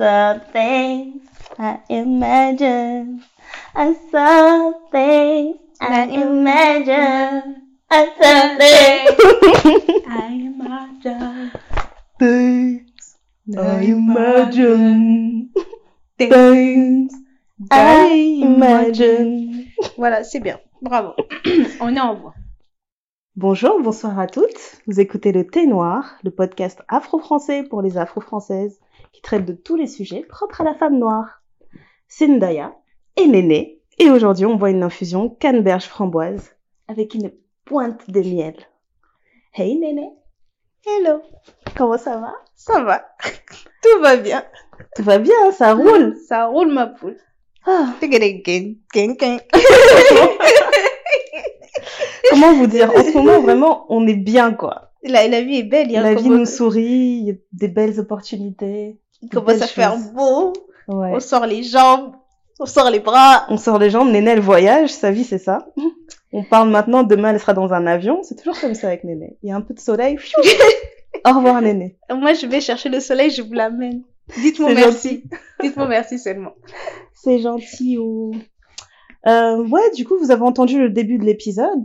saw things I imagine. I saw things I imagine. I saw things I imagine. Things I imagine. Things I imagine. Voilà, c'est bien. Bravo. On est en voie. Bonjour, bonsoir à toutes. Vous écoutez le Thé Noir, le podcast afro-français pour les afro-françaises qui traite de tous les sujets propres à la femme noire. C'est Ndaya et Néné. Et aujourd'hui, on voit une infusion canneberge framboise avec une pointe de miel. Hey Néné. Hello. Comment ça va? Ça va. Tout va bien. Tout va bien, ça roule. Ça roule ma poule. Ah, comment vous dire? En ce moment, vraiment, on est bien, quoi. La, la vie est belle. Il, y a La vie nous sourit, il y a des belles opportunités. il commence à faire choses. beau. Ouais. On sort les jambes. On sort les bras. On sort les jambes, Néné elle voyage, sa vie c'est ça. On parle maintenant, demain elle sera dans un avion, c'est toujours comme ça avec Néné. Il y a un peu de soleil, au revoir Néné. Moi, je vais chercher le soleil, je vous l'amène. Dites-moi merci. Dites-moi merci seulement. C'est gentil ou... Euh, ouais, du coup vous avez entendu le début de l'épisode.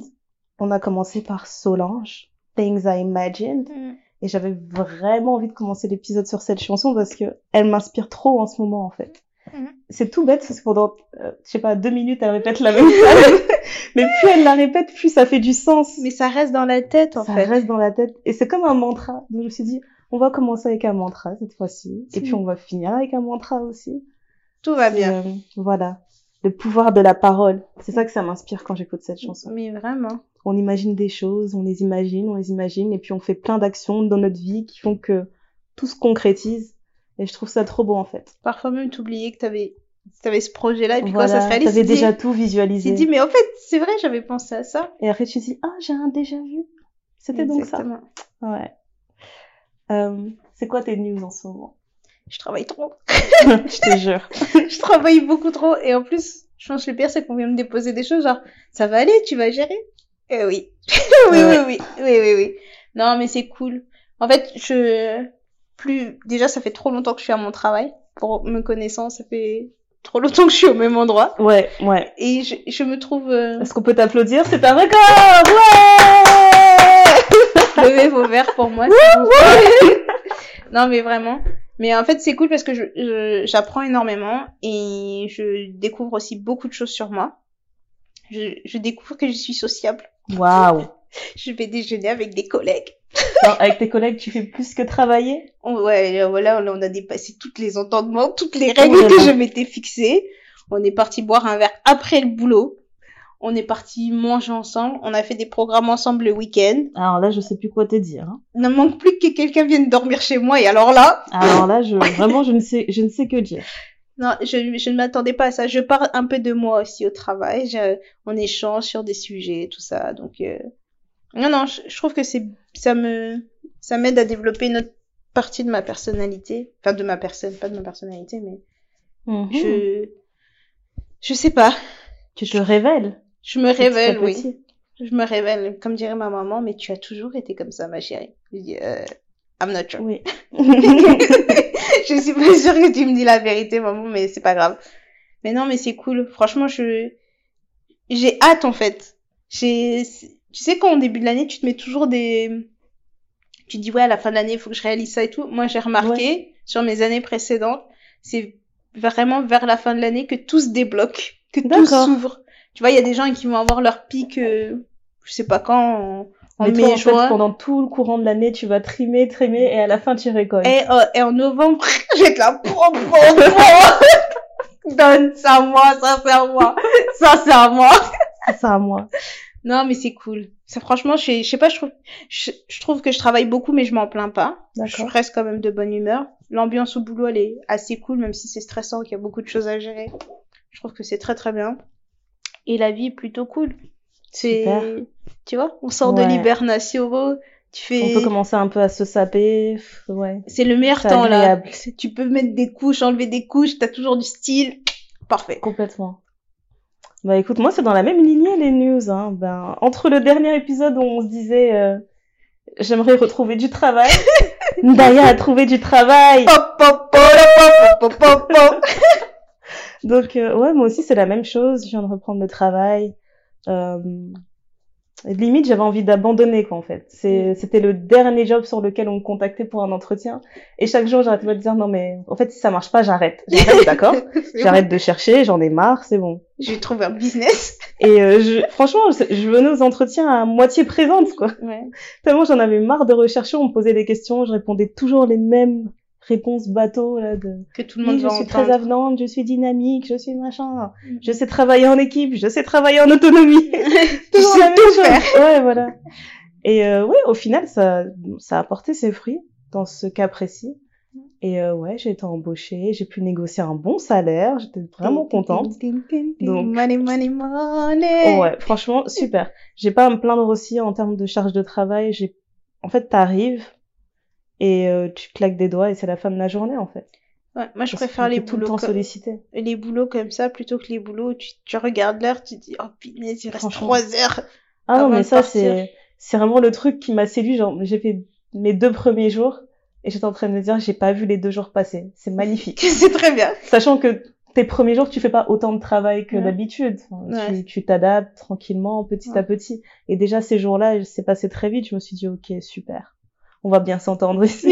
On a commencé par Solange, Things I Imagined. Et j'avais vraiment envie de commencer l'épisode sur cette chanson parce que elle m'inspire trop en ce moment en fait. Mhm. C'est tout bête parce que pendant, euh, je sais pas, deux minutes elle répète la même chose. Mais plus elle la répète, plus ça fait du sens. Mais ça reste dans la tête, en ça fait. reste dans la tête. Et c'est comme un mantra. Donc je me suis dit, on va commencer avec un mantra cette fois-ci. Et Mhm. puis on va finir avec un mantra aussi. Tout va bien. euh, voilà. Le pouvoir de la parole. C'est ça que ça m'inspire quand j'écoute cette chanson. Mais vraiment. On imagine des choses, on les imagine, on les imagine, et puis on fait plein d'actions dans notre vie qui font que tout se concrétise. Et je trouve ça trop beau en fait. Parfois même, t'oubliais que t'avais, t'avais ce projet-là. Et puis voilà, quand ça se réalise, t'avais tu déjà tout tu visualisé. te dis, mais en fait, c'est vrai, j'avais pensé à ça. Et après tu te dis, ah, j'ai un déjà vu. C'était donc ça. Exactement. Ouais. Euh, c'est quoi tes news en ce moment? Je travaille trop. Je te jure. je travaille beaucoup trop. Et en plus, je pense que le pire, c'est qu'on vient me déposer des choses genre, ça va aller, tu vas gérer? Eh oui. oui, oui, oui, oui, oui, oui. Non, mais c'est cool. En fait, je, plus, déjà, ça fait trop longtemps que je suis à mon travail. Pour me connaissant, ça fait trop longtemps que je suis au même endroit. Ouais, ouais. Et je, je me trouve, euh, Est-ce qu'on peut t'applaudir? C'est un record Ouais levez vos verres pour moi. s'il vous non, mais vraiment. Mais en fait, c'est cool parce que je, je- j'apprends énormément et je découvre aussi beaucoup de choses sur moi. Je, je découvre que je suis sociable. Waouh Je vais déjeuner avec des collègues. Alors, Avec tes collègues, tu fais plus que travailler? Ouais, euh, voilà, on a dépassé toutes les entendements, toutes les règles Oh là que je m'étais fixées. On est parti boire un verre après le boulot. On est parti manger ensemble. On a fait des programmes ensemble le week-end. Alors là, je sais plus quoi te dire. hein. Il ne manque plus que quelqu'un vienne dormir chez moi. Et alors là, Alors là, je, vraiment, je ne sais, je ne sais que dire. Non, je, je ne m'attendais pas à ça. Je parle un peu de moi aussi au travail. Je- on échange sur des sujets, tout ça. Donc, euh, non, non, je, je trouve que c'est, ça me, ça m'aide à développer une autre partie de ma personnalité. Enfin, de ma personne, pas de ma personnalité, mais Mhm. je, je sais pas. Tu te révèles. Je me révèle, oui. petit. Je me révèle, comme dirait ma maman, mais tu as toujours été comme ça, ma chérie. Je dis, euh, I'm not sure. Oui. je suis pas sûre que tu me dis la vérité, maman, mais c'est pas grave. Mais non, mais c'est cool. Franchement, je, j'ai hâte, en fait. J'ai, tu sais, quand au début de l'année, tu te mets toujours des, tu te dis, ouais, à la fin de l'année, il faut que je réalise ça et tout. Moi, j'ai remarqué, sur mes années précédentes, c'est vraiment vers la fin de l'année que tout se débloque, que tout s'ouvre. Tu vois, il y a des gens qui vont avoir leur pic, euh, je sais pas quand, en, en Mais mai, toi, en fait, pendant tout le courant de l'année, tu vas trimer, trimer, et à la fin, tu récoltes. Et, euh, et en novembre, là, pom, pom, pom. Donne ça à moi, ça c'est à moi, ça c'est à moi. C'est ça à moi. Non, mais c'est cool. Ça, franchement, je sais, je sais pas, je trouve, je, je trouve que je travaille beaucoup, mais je m'en plains pas. Je reste quand même de bonne humeur. L'ambiance au boulot, elle est assez cool, même si c'est stressant, qu'il y a beaucoup de choses à gérer. Je trouve que c'est très très bien. Et la vie est plutôt cool. C'est, tu vois, on sort Ouais. de l'hibernation, tu fais, On peut commencer un peu à se saper. Ouais. C'est le meilleur temps là. agréable. Tu peux mettre des couches, enlever des couches, t'as toujours du style. Parfait. Complètement. Bah écoute, moi c'est dans la même lignée les news. Hein. Ben, entre le dernier épisode où on se disait euh, j'aimerais retrouver du travail, Ndaya a trouvé du travail. Donc, euh, ouais, moi aussi, c'est la même chose. Je viens de reprendre le travail. Euh, limite, j'avais envie d'abandonner, quoi, en fait. C'est, c'était le dernier job sur lequel on me contactait pour un entretien. Et chaque jour, j'arrêtais de dire, non, mais, en fait, si ça marche pas, j'arrête. J'arrête, d'accord? J'arrête de chercher, j'en ai marre, c'est bon. Je vais trouver un business. Et euh, je, franchement, je, je venais aux entretiens à moitié présente, quoi. Ouais. Tellement j'en avais marre de rechercher, on me posait des questions, je répondais toujours les mêmes réponses bateaux, là, de Que tout le monde oui, je suis entendre. très avenante, je suis dynamique, je suis machin, je sais travailler en équipe, je sais travailler en autonomie. Tu Toujours sais la même tout chose. faire. Ouais, voilà. Et euh, ouais, au final, ça, ça a porté ses fruits dans ce cas précis. Et euh, ouais, j'ai été embauchée, j'ai pu négocier un bon salaire, j'étais vraiment contente. Donc- Money, money, money. Ouais, franchement, super. J'ai pas à me plaindre aussi en termes de charge de travail. J'ai, en fait, t'arrives et euh, tu claques des doigts et c'est la fin de la journée en fait. Ouais, moi, je Parce préfère les le boulots, temps comme... les boulots comme ça plutôt que les boulots où tu, tu regardes l'heure, tu te dis, oh punaise, il reste Franchement. trois heures. Ah non, mais ça c'est, c'est vraiment le truc qui m'a séduit. Genre, j'ai fait mes deux premiers jours et j'étais en train de me dire, j'ai pas vu les deux jours passer. C'est magnifique. C'est très bien. Sachant que tes premiers jours, tu fais pas autant de travail que Ouais. d'habitude. Enfin, Ouais. Tu, tu t'adaptes tranquillement, petit Ouais. à petit. Et déjà, ces jours-là, c'est passé très vite. Je me suis dit, ok, super. On va bien s'entendre ici.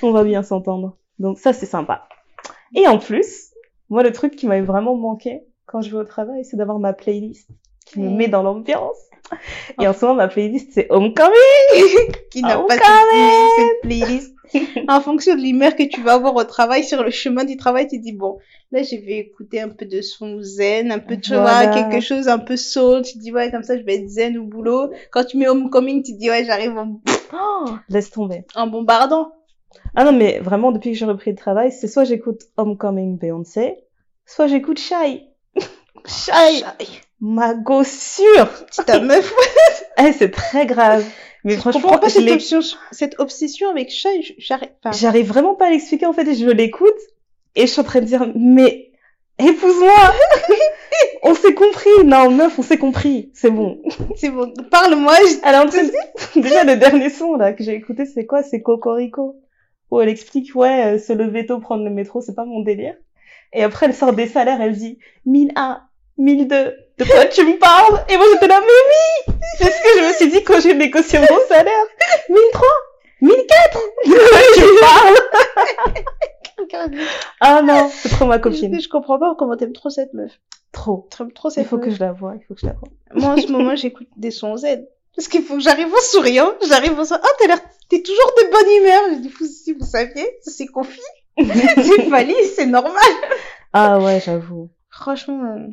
On va bien s'entendre. Donc ça, c'est sympa. Et en plus, moi, le truc qui m'avait vraiment manqué quand je vais au travail, c'est d'avoir ma playlist qui me Mm. met dans l'ambiance. Et en ce moment, ma playlist, c'est Homecoming. qui n'a pas cette, playlist. en fonction de l'humeur que tu vas avoir au travail, sur le chemin du travail, tu dis, bon, là, je vais écouter un peu de son zen, un peu, tu Voilà. vois, quelque chose un peu soul. Tu dis, ouais, comme ça, je vais être zen au boulot. Quand tu mets homecoming, tu dis, ouais, j'arrive en, Oh, laisse tomber. en bombardant. Ah non, mais vraiment, depuis que j'ai repris le travail, c'est soit j'écoute Homecoming Beyoncé, soit j'écoute Shy. Shy, ma gossure. Ta meuf, Eh, c'est très grave. Mais je franchement, comprends pas je cette, obsession, cette obsession avec je- j'arrive pas. j'arrive vraiment pas à l'expliquer, en fait, et je l'écoute, et je suis en train de dire, mais, épouse-moi! on s'est compris! Non, meuf, on s'est compris. C'est bon. C'est bon, parle-moi, je- de... Déjà, le dernier son, là, que j'ai écouté, c'est quoi? C'est Cocorico. Où elle explique, ouais, euh, se lever tôt, prendre le métro, c'est pas mon délire. Et après, elle sort des salaires, elle dit, 1001, 1002, de quoi tu me parles? Et moi, j'étais là, mais oui! C'est ce que je me suis dit quand j'ai négocié mon salaire. 1003, 1004, de quoi tu me parles? Ah non, c'est trop ma copine. Je, je comprends pas comment t'aimes trop cette meuf. Trop. T'aimes trop Il faut que je la voie, il faut que je la voie. Moi, en ce moment, j'écoute des sons zen. Parce qu'il faut que j'arrive en souriant. J'arrive en souriant. Ah, t'as l'air, t'es toujours de bonne humeur. Je dis, vous, si vous saviez, c'est confie. c'est valide, c'est normal. Ah ouais, j'avoue. Franchement, euh,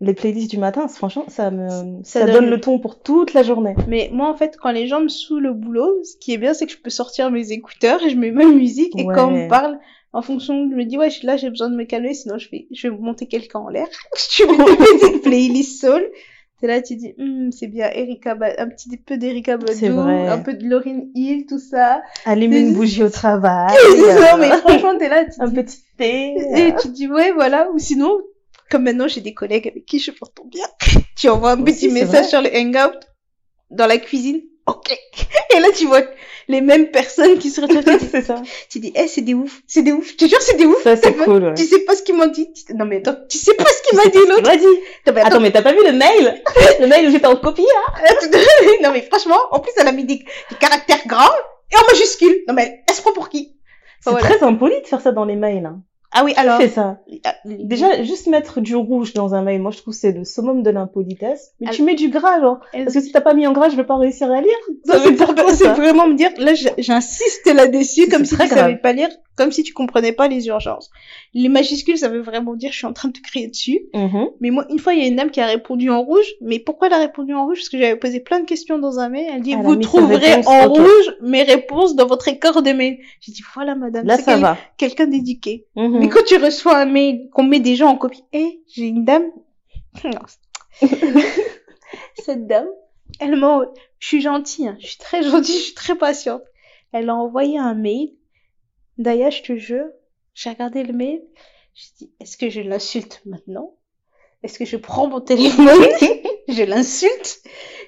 Les playlists du matin, franchement, ça me, ça, Ça donne... donne- le ton pour toute la journée. mais moi, en fait, quand les gens me saoulent le boulot, ce qui est bien, c'est que je peux sortir mes écouteurs et je mets ma musique. Et quand on me parle, en fonction, je me dis, ouais, je suis là, j'ai besoin de me calmer, sinon je vais, je vais monter quelqu'un en l'air. tu mets des petites playlists soul. T'es là, tu dis, Hum, c'est bien, Erika, Ba- un petit peu d'Erika C'est Badu, un peu de Lauryn Hill, tout ça. Allume une bougie au travail. non, mais franchement, t'es là, tu un dis, petit thé. et tu dis, ouais, voilà, ou sinon, comme maintenant, j'ai des collègues avec qui je m'entends bien. tu envoies un Aussi, petit c'est message vrai. sur le Hangout, dans la cuisine. Ok. Et là, tu vois les mêmes personnes qui se retrouvent. c'est ça. Tu dis, eh, c'est des ouf, c'est des ouf. Je te jure, c'est des ouf. Ça, c'est cool, ouais. Tu sais pas ce qu'ils m'ont dit. Non, mais attends, tu sais pas ce qu'il m'a dit l'autre. m'a dit. Non, mais attends, Attends, mais t'as pas vu le mail? Le mail où j'étais en copie, là? attends, non, mais franchement, en plus, elle a mis des, des caractères grands et en majuscule. Non, mais elle, elle se prend pour qui? C'est Voilà. très impoli de faire ça dans les mails, hein. Ah oui, alors. Qui fait ça? ah, Déjà, juste mettre du rouge dans un mail, moi, je trouve que c'est le summum de l'impolitesse. Mais tu mets du gras, genre. Parce que si t'as pas mis en gras, je vais pas réussir à lire. Ça, veut c'est dire pour- quoi, c'est vraiment me dire, là, j'insiste là-dessus, comme si tu grave. savais pas lire, comme si tu comprenais pas les urgences. Les majuscules, ça veut vraiment dire, je suis en train de te crier dessus. Mhm. Mais moi, une fois, il y a une dame qui a répondu en rouge. Mais pourquoi elle a répondu en rouge? Parce que j'avais posé plein de questions dans un mail. Elle dit, Elle vous trouverez en rouge mes réponses dans votre écart de mail. J'ai dit, voilà, madame. Là, c'est ça quel- va. quelqu'un d'éduqué. Mhm. Mais quand tu reçois un mail, qu'on met des gens en copie, eh, j'ai une dame. Non. Cette dame, elle m'a, je suis gentille, hein, je suis très gentille, je suis très patiente. Elle a envoyé un mail. D'ailleurs, je te jure, j'ai regardé le mail. Je dis, est-ce que je l'insulte maintenant? Est-ce que je prends mon téléphone? je l'insulte.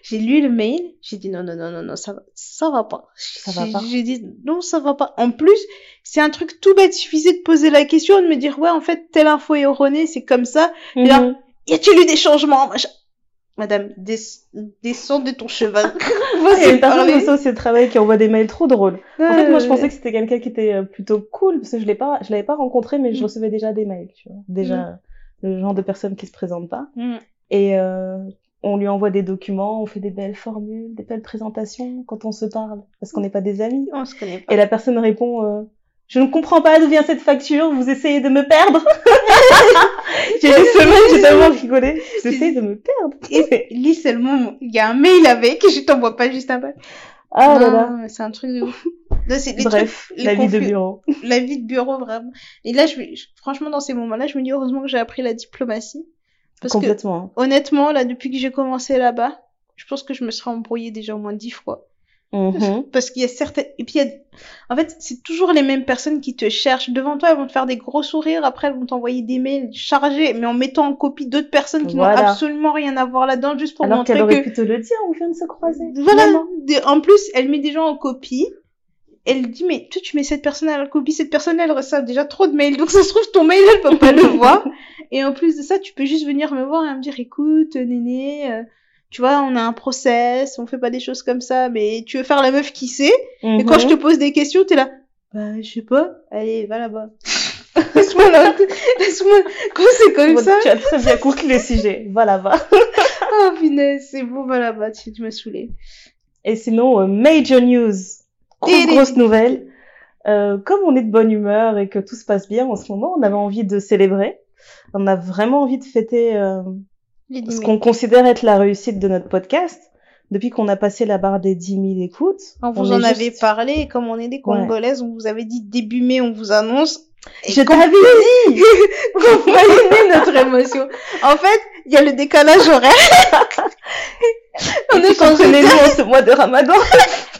J'ai lu le mail, j'ai dit non, non, non, non, non, ça va, ça va pas. Ça va J'ai- pas. J'ai dit non, ça va pas. En plus, c'est un truc tout bête, il suffisait de poser la question, de me dire ouais, en fait, telle info est erronée, c'est comme ça. Et là, Mhm. Y a-t-il eu des changements Madame, des... descends de ton cheval. Il y a une personne au travail qui envoie des mails trop drôles. En fait, moi, je pensais que c'était quelqu'un qui était euh, plutôt cool, parce que je l'ai pas, je l'avais pas rencontré, mais je Mm. recevais déjà des mails, tu vois. Déjà, le genre de personne qui se présente pas. Mm. Et euh, on lui envoie des documents, on fait des belles formules, des belles présentations quand on se parle, parce qu'on n'est pas des amis. On se connaît pas. Et la personne répond, euh, je ne comprends pas d'où vient cette facture, vous essayez de me perdre. j'ai ce mail, j'ai tellement rigolé. Vous essayez de me perdre. Lis seulement, il y a un mail avec, je t'envoie pas juste un mail. Ah là Non, là. C'est un truc de ouf. Les Bref, trucs- la vie de bureau. La vie de bureau, vraiment. Et là, je- franchement, dans ces moments-là, je me dis heureusement que j'ai appris la diplomatie. Parce que, Complètement. honnêtement, là, depuis que j'ai commencé là-bas, je pense que je me serais embrouillée déjà au moins dix fois. Mhm. Parce qu'il y a certaines, et puis il y a, en fait, c'est toujours les mêmes personnes qui te cherchent. Devant toi, elles vont te faire des gros sourires. Après, elles vont t'envoyer des mails chargés, mais en mettant en copie d'autres personnes qui Voilà. n'ont absolument rien à voir là-dedans, juste pour Alors montrer qu'elle aurait que, pu te le dire, on vient de se croiser. voilà. Vraiment. En plus, elle met des gens en copie. Elle dit, mais toi, tu mets cette personne à la copie. Cette personne, elle reçoit déjà trop de mails. Donc, ça se trouve, ton mail, elle peut pas le voir. Et en plus de ça, tu peux juste venir me voir et me dire, écoute, néné, euh, tu vois, on a un process, on fait pas des choses comme ça, mais tu veux faire la meuf qui sait? Et quand Mhm. je te pose des questions, t'es là, bah, je sais pas, allez, va là-bas. laisse-moi là, laisse-moi, quand c'est comme Bon, ça, Tu as très bien conclu le sujet. Va. oh punaise, c'est bon, va là-bas, tu, tu m'as saoulé. Et sinon, euh, major news. Grosse, grosse nouvelle. Euh, comme on est de bonne humeur et que tout se passe bien en ce moment, on avait envie de célébrer. On a vraiment envie de fêter euh, ce qu'on considère être la réussite de notre podcast. Depuis qu'on a passé la barre des 10 000 écoutes. On vous en juste- avait parlé, et comme on est des Congolaises, on vous avait dit début mai, on vous annonce. Et Je t'avais dit comprenez notre émotion. En fait, il y a le décalage horaire. on est en ce mois de Ramadan.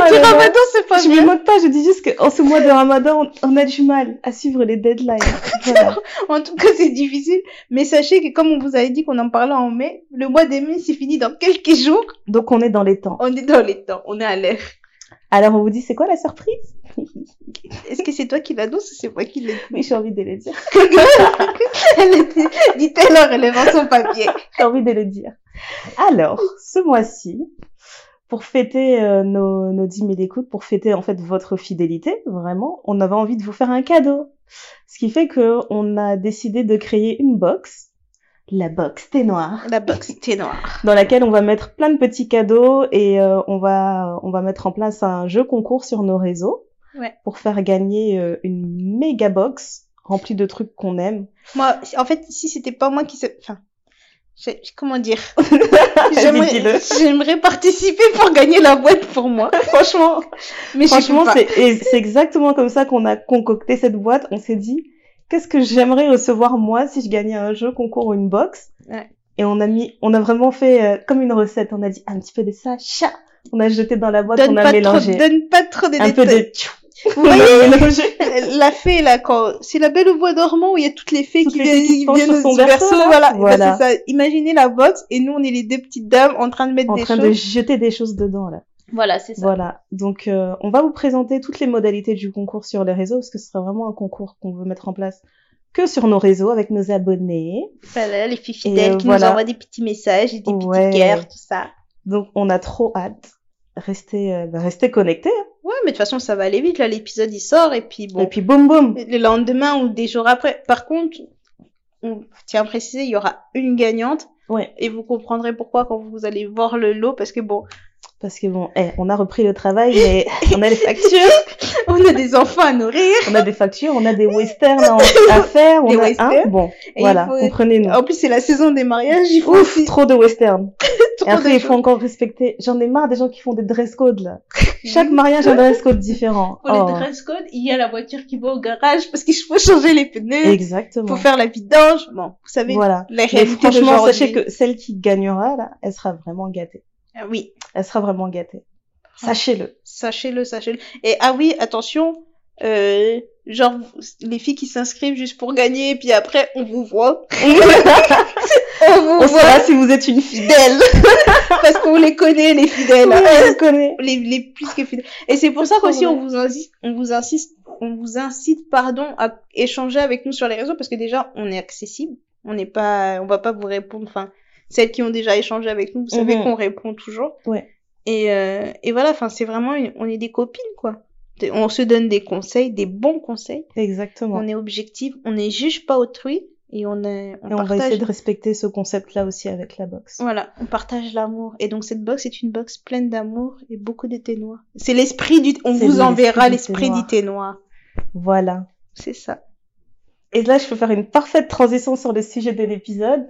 Ah là. Ramadan, c'est pas Je bien. me moque pas, je dis juste qu'en ce mois de Ramadan, on, on a du mal à suivre les deadlines. Voilà. En tout cas, c'est difficile. Mais sachez que comme on vous avait dit qu'on en parlait en mai, le mois de mai, c'est fini dans quelques jours. Donc on est dans les temps. On est dans les temps, on est à l'air. Alors on vous dit c'est quoi la surprise? Est-ce que c'est toi qui l'annonce ou c'est moi qui l'ai Oui, j'ai envie de le dire. Elle était, dit-elle en relevant son papier. J'ai envie de le dire. Alors, ce mois-ci, pour fêter euh, nos, nos 10 000 écoutes, pour fêter en fait votre fidélité, vraiment, on avait envie de vous faire un cadeau. Ce qui fait que on a décidé de créer une box, la box thé noir, La box thé noir. dans laquelle on va mettre plein de petits cadeaux et euh, on va on va mettre en place un jeu concours sur nos réseaux Ouais. pour faire gagner euh, une méga box remplie de trucs qu'on aime. Moi, en fait, si c'était pas moi qui se... Enfin, comment dire? J'aimerais participer pour gagner la boîte pour moi, franchement. Mais Franchement, c'est exactement comme ça qu'on a concocté cette boîte. On s'est dit, qu'est-ce que j'aimerais recevoir moi si je gagnais un jeu concours ou une box? Ouais. Et on a mis, on a vraiment fait euh, comme une recette. On a dit un petit peu de ça, chat. On a jeté dans la boîte, Donne on a trop, mélangé. donne pas trop de un peu de tchou. Vous voyez la fée là quand c'est la belle au bois dormant où il y a toutes les fées Toutes qui les viennent, qui viennent sur son au berceau, là. voilà, Ben, Voilà. c'est ça imaginez la box et nous on est les deux petites dames en train de mettre En des train choses de jeter des choses dedans là. voilà c'est ça Voilà. Donc euh, on va vous présenter toutes les modalités du concours sur les réseaux parce que ce sera vraiment un concours qu'on veut mettre en place que sur nos réseaux avec nos abonnés. voilà les filles fidèles qui voilà. nous envoient des petits messages et des Ouais. petits cœurs tout ça Donc on a trop hâte. Restez, euh, bah, restez connectés. hein. Ouais mais de toute façon ça va aller vite là l'épisode il sort et puis bon Et puis boum boum. le lendemain ou des jours après par contre on tient à préciser il y aura une gagnante Ouais. et vous comprendrez pourquoi quand vous allez voir le lot parce que bon Parce que bon, eh, on a repris le travail, mais on a les factures, on a des enfants à nourrir on a des factures, on a des westerns à, faire, on a westerns. hein, bon, Et voilà, il faut- comprenez-nous. En plus, c'est la saison des mariages, il faut Ouf, aussi trop de westerns. Et après, il faut encore respecter. J'en ai marre des gens qui font des dress codes là. Chaque mariage a un dress code différent. Pour Oh. les dress code, il y a la voiture qui va au garage parce qu'il faut changer les pneus, Exactement. faut faire la vidange. Bon, vous savez, Voilà. la Mais réalité franchement, d'aujourd'hui. sachez que celle qui gagnera là, elle sera vraiment gâtée. Ah oui, Elle sera vraiment gâtée. Ah. Sachez-le. sachez-le, sachez-le. Et ah oui, attention, euh, genre les filles qui s'inscrivent juste pour gagner, puis après on vous voit. on vous on voit si vous êtes une fidèle. Parce qu'on les connaît, les fidèles. Oui, on les connaît. Les, les plus que fidèles. Et c'est pour ça qu'aussi on vous insiste, on vous insiste, on vous incite, pardon, à échanger avec nous sur les réseaux parce que déjà on est accessible. On n'est pas, on va pas vous répondre, enfin, celles qui ont déjà échangé avec nous, vous savez Mhm. qu'on répond toujours. Ouais. Et, euh, et voilà, enfin, c'est vraiment, une- on est des copines, quoi. On se donne des conseils, des bons conseils. Exactement. On est objectif, on ne juge pas autrui et on, est, on Et on va essayer de respecter ce concept-là aussi avec la boxe. Voilà, on partage l'amour. Et donc cette box est une box pleine d'amour et beaucoup de thé noir. C'est l'esprit du... On vous enverra l'esprit du noir. Voilà. C'est ça. Et là, je peux faire une parfaite transition sur le sujet de l'épisode.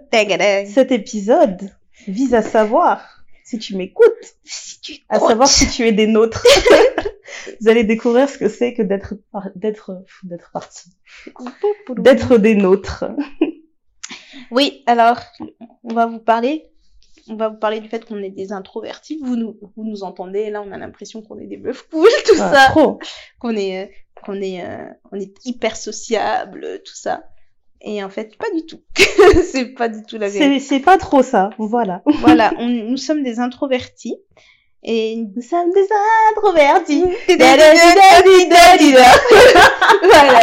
Cet épisode vise à savoir si tu m'écoutes, Si à savoir si tu es des nôtres. Vous allez découvrir ce que c'est que d'être d'être d'être parti, d'être des nôtres. Oui, alors, on va vous parler. On va vous parler du fait qu'on est des introvertis. Vous nous, vous nous entendez. Là, on a l'impression qu'on est des meufs cool, tout Ah, ça. trop. Qu'on est, euh, qu'on est, euh, on est hyper sociable, tout ça. Et en fait, pas du tout. c'est pas du tout la vérité. C'est pas trop ça. Voilà. Voilà, on, nous sommes des introvertis. Et Nous sommes des introvertis. voilà.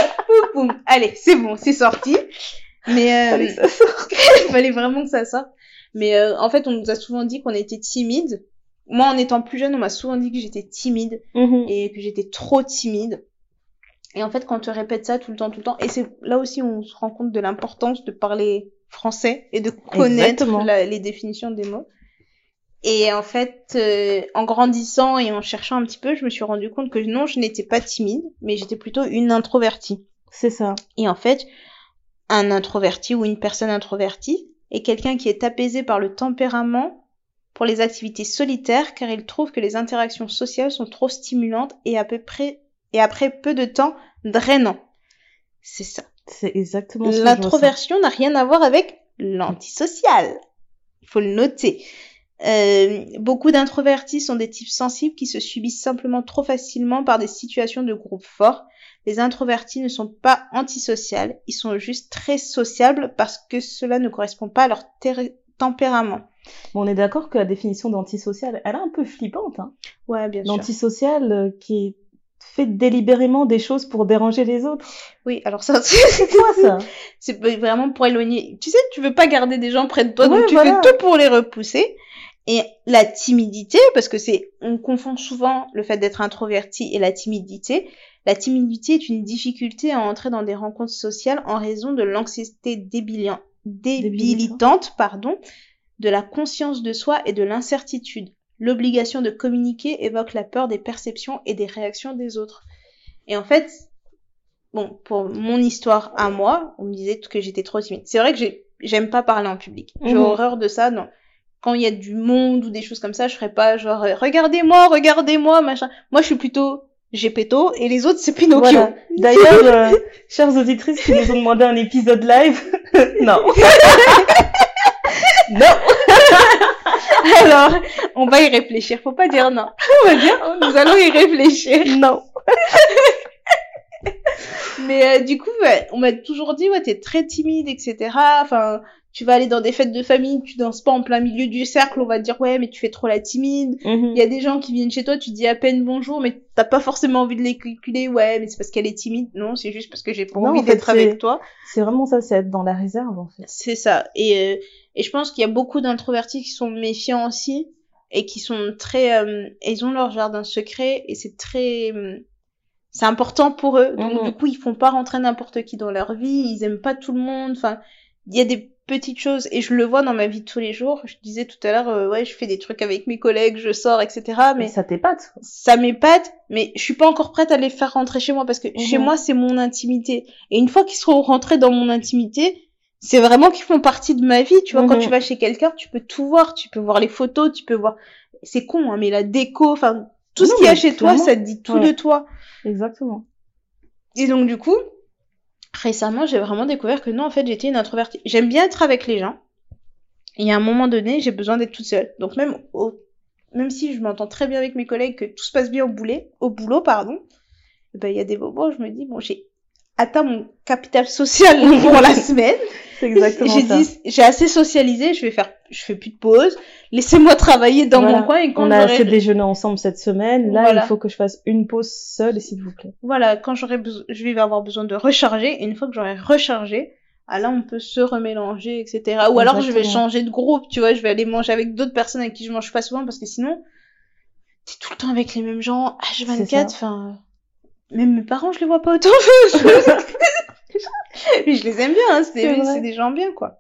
Allez, c'est bon, c'est sorti. Mais euh, il fallait vraiment que ça sorte. Mais euh, en fait, on nous a souvent dit qu'on était timide. Moi, en étant plus jeune, on m'a souvent dit que j'étais timide Mhm. et que j'étais trop timide. Et en fait, quand on te répète ça tout le temps, tout le temps, et c'est là aussi où on se rend compte de l'importance de parler français et de connaître la- les définitions des mots. Et en fait, euh, en grandissant et en cherchant un petit peu, je me suis rendu compte que non, je n'étais pas timide, mais j'étais plutôt une introvertie. C'est ça. Et en fait, un introverti ou une personne introvertie est quelqu'un qui est apaisé par le tempérament pour les activités solitaires car il trouve que les interactions sociales sont trop stimulantes et à peu près et après peu de temps drainant. C'est ça. C'est exactement ressens. L'introversion n'a rien à voir avec l'antisocial. Il faut le noter. Euh, beaucoup d'introvertis sont des types sensibles qui se subissent simplement trop facilement par des situations de groupe fort. Les introvertis ne sont pas antisociales, ils sont juste très sociables parce que cela ne correspond pas à leur tempérament. Bon, on est d'accord que la définition d'antisocial, elle est un peu flippante. Hein. Ouais, bien sûr. L'antisocial euh, qui fait délibérément des choses pour déranger les autres. Oui, alors ça, C'est quoi ça? C'est vraiment pour éloigner. Tu sais, tu veux pas garder des gens près de toi, Ouais, donc tu voilà. fais tout pour les repousser. Et la timidité, parce que c'est, on confond souvent le fait d'être introverti et la timidité. La timidité est une difficulté à entrer dans des rencontres sociales en raison de l'anxiété débilian- débilitante, pardon, de la conscience de soi et de l'incertitude. L'obligation de communiquer évoque la peur des perceptions et des réactions des autres. Et en fait, bon, pour mon histoire à moi, on me disait que j'étais trop timide. C'est vrai que j'ai- j'aime pas parler en public. J'ai Mhm. horreur de ça. Non. Quand il y a du monde ou des choses comme ça, je ferais pas genre euh, regardez-moi, regardez-moi, machin. Moi, je suis plutôt Gepetto et les autres c'est Pinocchio. Voilà. D'ailleurs, euh, chères auditrices qui nous ont demandé un épisode live, non. non. Alors, on va y réfléchir. Faut pas dire non. On va dire oh, nous allons y réfléchir. Non. Mais euh, du coup, ouais, on m'a toujours dit, ouais, t'es très timide, etc. Enfin, tu vas aller dans des fêtes de famille, tu danses pas en plein milieu du cercle, on va te dire, ouais, mais tu fais trop la timide. Mhm. Il y a des gens qui viennent chez toi, tu dis à peine bonjour, mais t'as pas forcément envie de les calculer, ouais, mais c'est parce qu'elle est timide. Non, c'est juste parce que j'ai pas Non, envie en fait, d'être avec toi. C'est vraiment ça, c'est être dans la réserve en fait. C'est ça. Et, euh, et je pense qu'il y a beaucoup d'introvertis qui sont méfiants aussi et qui sont très, euh, ils ont leur jardin secret et c'est très, euh, c'est important pour eux. Donc Mhm. du coup, ils font pas rentrer n'importe qui dans leur vie. Ils aiment pas tout le monde. Enfin, il y a des petites choses et je le vois dans ma vie de tous les jours. Je disais tout à l'heure, euh, ouais, je fais des trucs avec mes collègues, je sors, etc. Mais Mais ça t'épate. ça m'épate, mais je suis pas encore prête à les faire rentrer chez moi parce que chez Mhm. moi c'est mon intimité. Et une fois qu'ils seront rentrés dans mon intimité, c'est vraiment qu'ils font partie de ma vie. Tu vois, quand Mhm. tu vas chez quelqu'un, tu peux tout voir, tu peux voir les photos, tu peux voir. C'est con, hein, mais la déco, enfin tout ce qu'il y a chez toi, ça te dit tout Ouais. de toi. Exactement. Et donc du coup, récemment, j'ai vraiment découvert que non, en fait, j'étais une introvertie. J'aime bien être avec les gens. Et à un moment donné, j'ai besoin d'être toute seule. Donc même au... même si je m'entends très bien avec mes collègues, que tout se passe bien au boulet, au boulot, pardon, ben il y a des moments où je me dis bon, j'ai atteint mon capital social pour la semaine. C'est exactement J'ai ça. dit, j'ai assez socialisé, je vais faire, je fais plus de pause. Laissez-moi travailler dans Voilà. mon coin et quand On a assez déjeuné ensemble cette semaine. Là, Voilà. il faut que je fasse une pause seule, s'il vous plaît. voilà, quand j'aurai besoin, je vais avoir besoin de recharger. Et une fois que j'aurai rechargé, ah là, on peut se remélanger, etc. Ou alors, je vais changer de groupe, tu vois, je vais aller manger avec d'autres personnes avec qui je mange pas souvent parce que sinon, t'es tout le temps avec les mêmes gens, C'est H24, ça. enfin, même mes parents, je les vois pas autant. Mais je les aime bien, hein, c'est des, gens bien, quoi.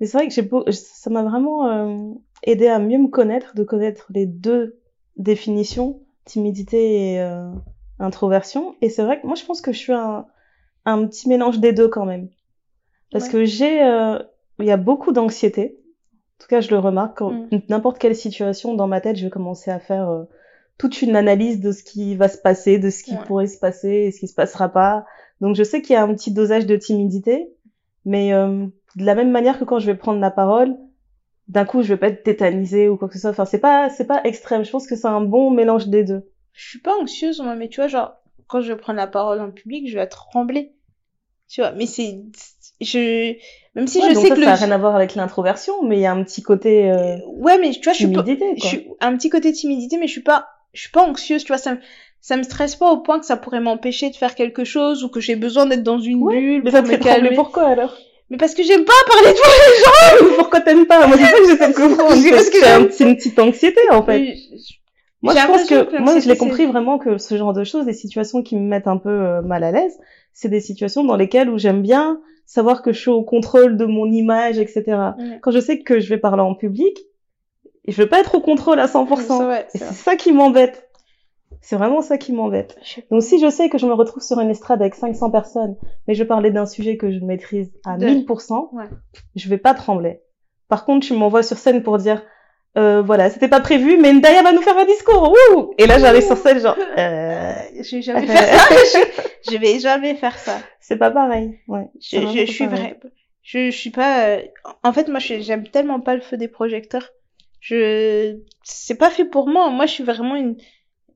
Mais c'est vrai que j'ai beau... ça m'a vraiment euh, aidé à mieux me connaître, de connaître les deux définitions, timidité et euh, introversion. Et c'est vrai que moi, je pense que je suis un, un petit mélange des deux quand même. Parce Ouais. que j'ai... euh, Il y a beaucoup d'anxiété. En tout cas, je le remarque. Quand Mm. n'importe quelle situation dans ma tête, je vais commencer à faire euh, toute une analyse de ce qui va se passer, de ce qui Ouais. pourrait se passer et ce qui se passera pas. Donc je sais qu'il y a un petit dosage de timidité, mais euh, de la même manière que quand je vais prendre la parole, d'un coup je vais pas être tétanisée ou quoi que ce soit. Enfin c'est pas c'est pas extrême. Je pense que c'est un bon mélange des deux. Je suis pas anxieuse, moi, mais tu vois, genre, quand je vais prendre la parole en public, je vais trembler. Tu vois, mais c'est, je, même si Ouais, je donc sais ça, que ça a le, rien à voir avec l'introversion, mais il y a un petit côté euh, ouais, mais tu vois, je suis pas, je suis un petit côté timidité, mais je suis pas, je suis pas anxieuse, tu vois, ça me, ça me stresse pas au point que ça pourrait m'empêcher de faire quelque chose ou que j'ai besoin d'être dans une Ouais, bulle Mais ça te me fait calmer. pourquoi alors? Mais parce que j'aime pas parler de Pourquoi t'aimes pas? Moi c'est ça que j'essaie de comprendre. C'est une petite anxiété en fait. Oui, je- Moi, je pense que, que moi, je l'ai compris vraiment que ce genre de choses, des situations qui me mettent un peu euh, mal à l'aise, c'est des situations dans lesquelles où j'aime bien savoir que je suis au contrôle de mon image, etc. Ouais. Quand je sais que je vais parler en public, je veux pas être au contrôle à 100%. C'est vrai, Et c'est ça qui m'embête. C'est vraiment ça qui m'embête. Donc si je sais que je me retrouve sur une estrade avec 500 personnes, mais je parler d'un sujet que je maîtrise à De- 1000%, Ouais. je vais pas trembler. Par contre, tu m'envoies sur scène pour dire, euh, voilà, c'était pas prévu, mais Ndaya va nous faire un discours, wouh Et là, j'arrive sur scène, genre, euh, Je vais jamais faire ça. je, je vais jamais faire ça. c'est pas pareil, ouais. Je, je, je suis vrai. Je, je suis pas. euh, En fait, moi, j'aime tellement pas le feu des projecteurs. Je, c'est pas fait pour moi. Moi, je suis vraiment une.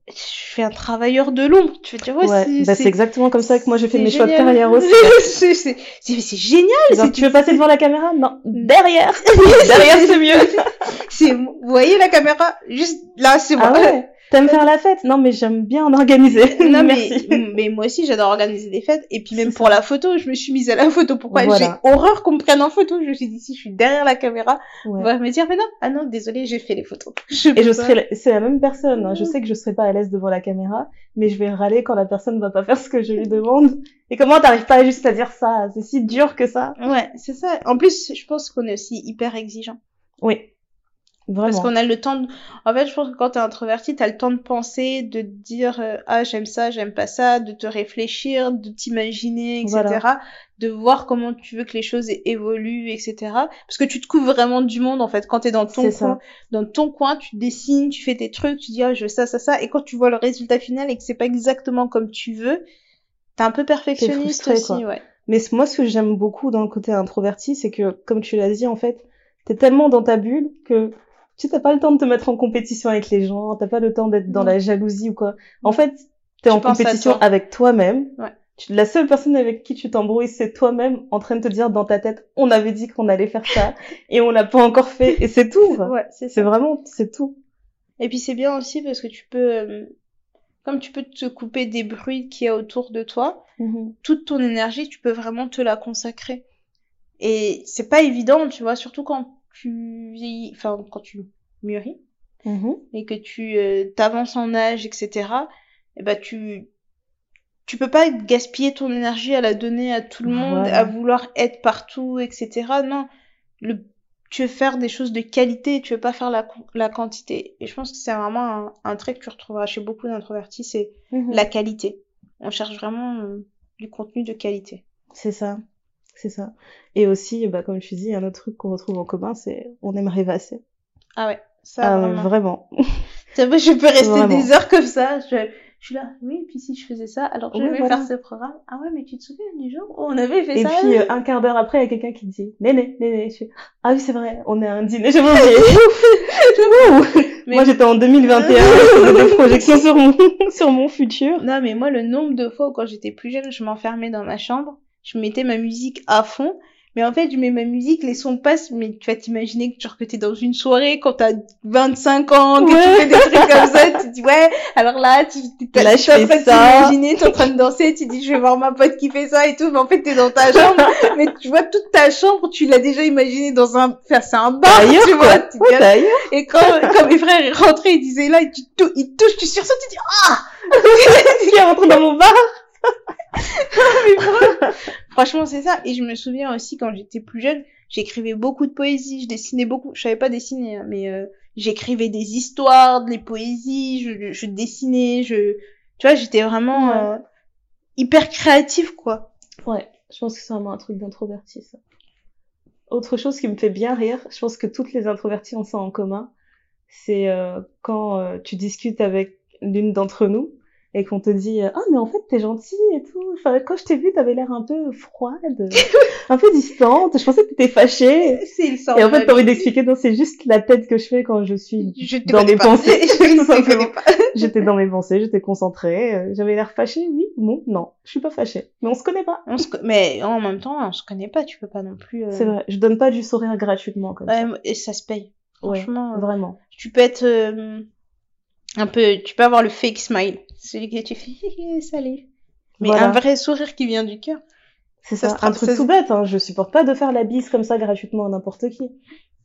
Je suis un travailleur de l'ombre. Tu veux dire, ouais, c'est, bah, c'est exactement comme ça que moi j'ai fait mes choix de carrière aussi. c'est, c'est, c'est, génial. Genre, tu veux passer devant la caméra? Non, derrière. derrière, c'est mieux. c'est, vous voyez la caméra? Juste là, c'est moi. Ah ouais T'aimes faire la fête? Non, mais j'aime bien en organiser. Non mais, Merci. mais moi aussi j'adore organiser des fêtes et puis même pour la photo je me suis mise à la photo pourquoi Voilà. j'ai horreur qu'on me prenne en photo? Je me suis dit si je suis derrière la caméra on Ouais. va me dire mais non ah non désolé j'ai fait les photos je Et je serai, c'est la même personne. hein. Je sais que je serai pas à l'aise devant la caméra, mais je vais râler quand la personne va pas faire ce que je lui demande. Et comment t'arrives pas juste à dire ça? C'est si dur que ça. ouais c'est ça en plus je pense qu'on est aussi hyper exigeant Oui, vraiment. parce qu'on a le temps de... en fait je pense que quand t'es introverti t'as le temps de penser de te dire euh, ah j'aime ça j'aime pas ça de te réfléchir de t'imaginer etc Voilà. de voir comment tu veux que les choses évoluent etc parce que tu te couvres vraiment du monde en fait quand t'es dans ton ça. coin dans ton coin tu dessines tu fais tes trucs tu dis ah je veux ça ça ça et quand tu vois le résultat final et que c'est pas exactement comme tu veux t'es un peu perfectionniste frustré, aussi quoi. ouais Mais moi, ce que j'aime beaucoup dans le côté introverti, c'est que, comme tu l'as dit, en fait, t'es tellement dans ta bulle que tu sais, t'as pas le temps de te mettre en compétition avec les gens, t'as pas le temps d'être dans Non. la jalousie ou quoi. En fait, t'es en compétition toi. avec toi-même. Ouais. La seule personne avec qui tu t'embrouilles, c'est toi-même en train de te dire dans ta tête, on avait dit qu'on allait faire ça et on l'a pas encore fait et c'est tout. ouais c'est vraiment, c'est tout. Et puis c'est bien aussi parce que tu peux, euh, comme tu peux te couper des bruits qu'il y a autour de toi, Mhm. toute ton énergie, tu peux vraiment te la consacrer. Et c'est pas évident, tu vois, surtout quand tu vieillis, enfin quand tu mûris Mhm. et que tu euh, t'avances en âge, etc. Et ben tu tu peux pas gaspiller ton énergie à la donner à tout le monde, à vouloir être partout, etc. Non, le tu veux faire des choses de qualité, tu veux pas faire la, la quantité. Et je pense que c'est vraiment un, un trait que tu retrouveras chez beaucoup d'introvertis, c'est Mhm. la qualité. On cherche vraiment euh, du contenu de qualité. C'est ça. C'est ça. Et aussi, bah, comme tu dis, un autre truc qu'on retrouve en commun, c'est on aime rêvasser. Ah ouais, ça Ah, vraiment. vraiment. Je peux rester Vraiment. des heures comme ça. Je, je suis là, oui, puis si je faisais ça, alors je Oui, vais voilà. faire ce programme. Ah ouais, mais tu te souviens du jour où on avait fait Et ça? puis, euh, un quart d'heure après, il y a quelqu'un qui dit, Néné, Néné, je fais, ah oui, c'est vrai, on est à un dîner, j'avais oublié. Ouh. Mais Moi, j'étais en 2021, je des projections sur mon, sur mon futur. Non, mais moi, le nombre de fois où quand j'étais plus jeune, je m'enfermais dans ma chambre, je mettais ma musique à fond. Mais en fait, je mets ma musique, les sons passent, mais tu vas t'imaginer que genre que t'es dans une soirée quand t'as 25 ans, que Ouais. tu fais des trucs comme ça, tu dis ouais, alors là, tu t'es Là, je fais ça. t'imaginer, t'es en train de danser, tu dis je vais voir ma pote qui fait ça et tout, mais en fait t'es dans ta chambre, mais tu vois toute ta chambre, tu l'as déjà imaginé dans un, enfin c'est un bar, tu vois, tu et quand, quand mes frères ils rentraient, ils disaient là, tou- ils touchent, tu sursautes, tu dis, ah! Qui est rentré dans mon bar? Franchement, c'est ça. Et je me souviens aussi, quand j'étais plus jeune, j'écrivais beaucoup de poésie, je dessinais beaucoup. Je savais pas dessiner, hein, mais euh, j'écrivais des histoires, des poésies, je, je dessinais, je... Tu vois, j'étais vraiment Ouais. euh, hyper créative, quoi. Ouais, je pense que c'est vraiment un truc d'introverti, ça. Autre chose qui me fait bien rire, je pense que toutes les introvertis ont ça en commun, c'est euh, quand euh, tu discutes avec l'une d'entre nous et qu'on te dit euh, ah mais en fait t'es gentille et tout enfin quand je t'ai vu t'avais l'air un peu froide un peu distante je pensais que t'étais fâchée C'est le et en fait t'as envie vie. d'expliquer non c'est juste la tête que je fais quand je suis Je te dans mes pas. pensées j'étais dans mes pensées j'étais concentrée euh, j'avais l'air fâchée oui bon non je suis pas fâchée mais on se connaît pas On se Mais en même temps, on se connaît pas, tu peux pas non plus... euh, C'est vrai, je donne pas du sourire gratuitement comme Ouais, et ça se paye. ça. Ouais, vraiment. tu peux être euh, un peu... Tu peux avoir le fake smile. Celui que tu fais, salut. Mais Voilà. un vrai sourire qui vient du cœur. C'est ça ça, un truc ça tout bête, hein. je supporte pas de faire la bise comme ça gratuitement à n'importe qui.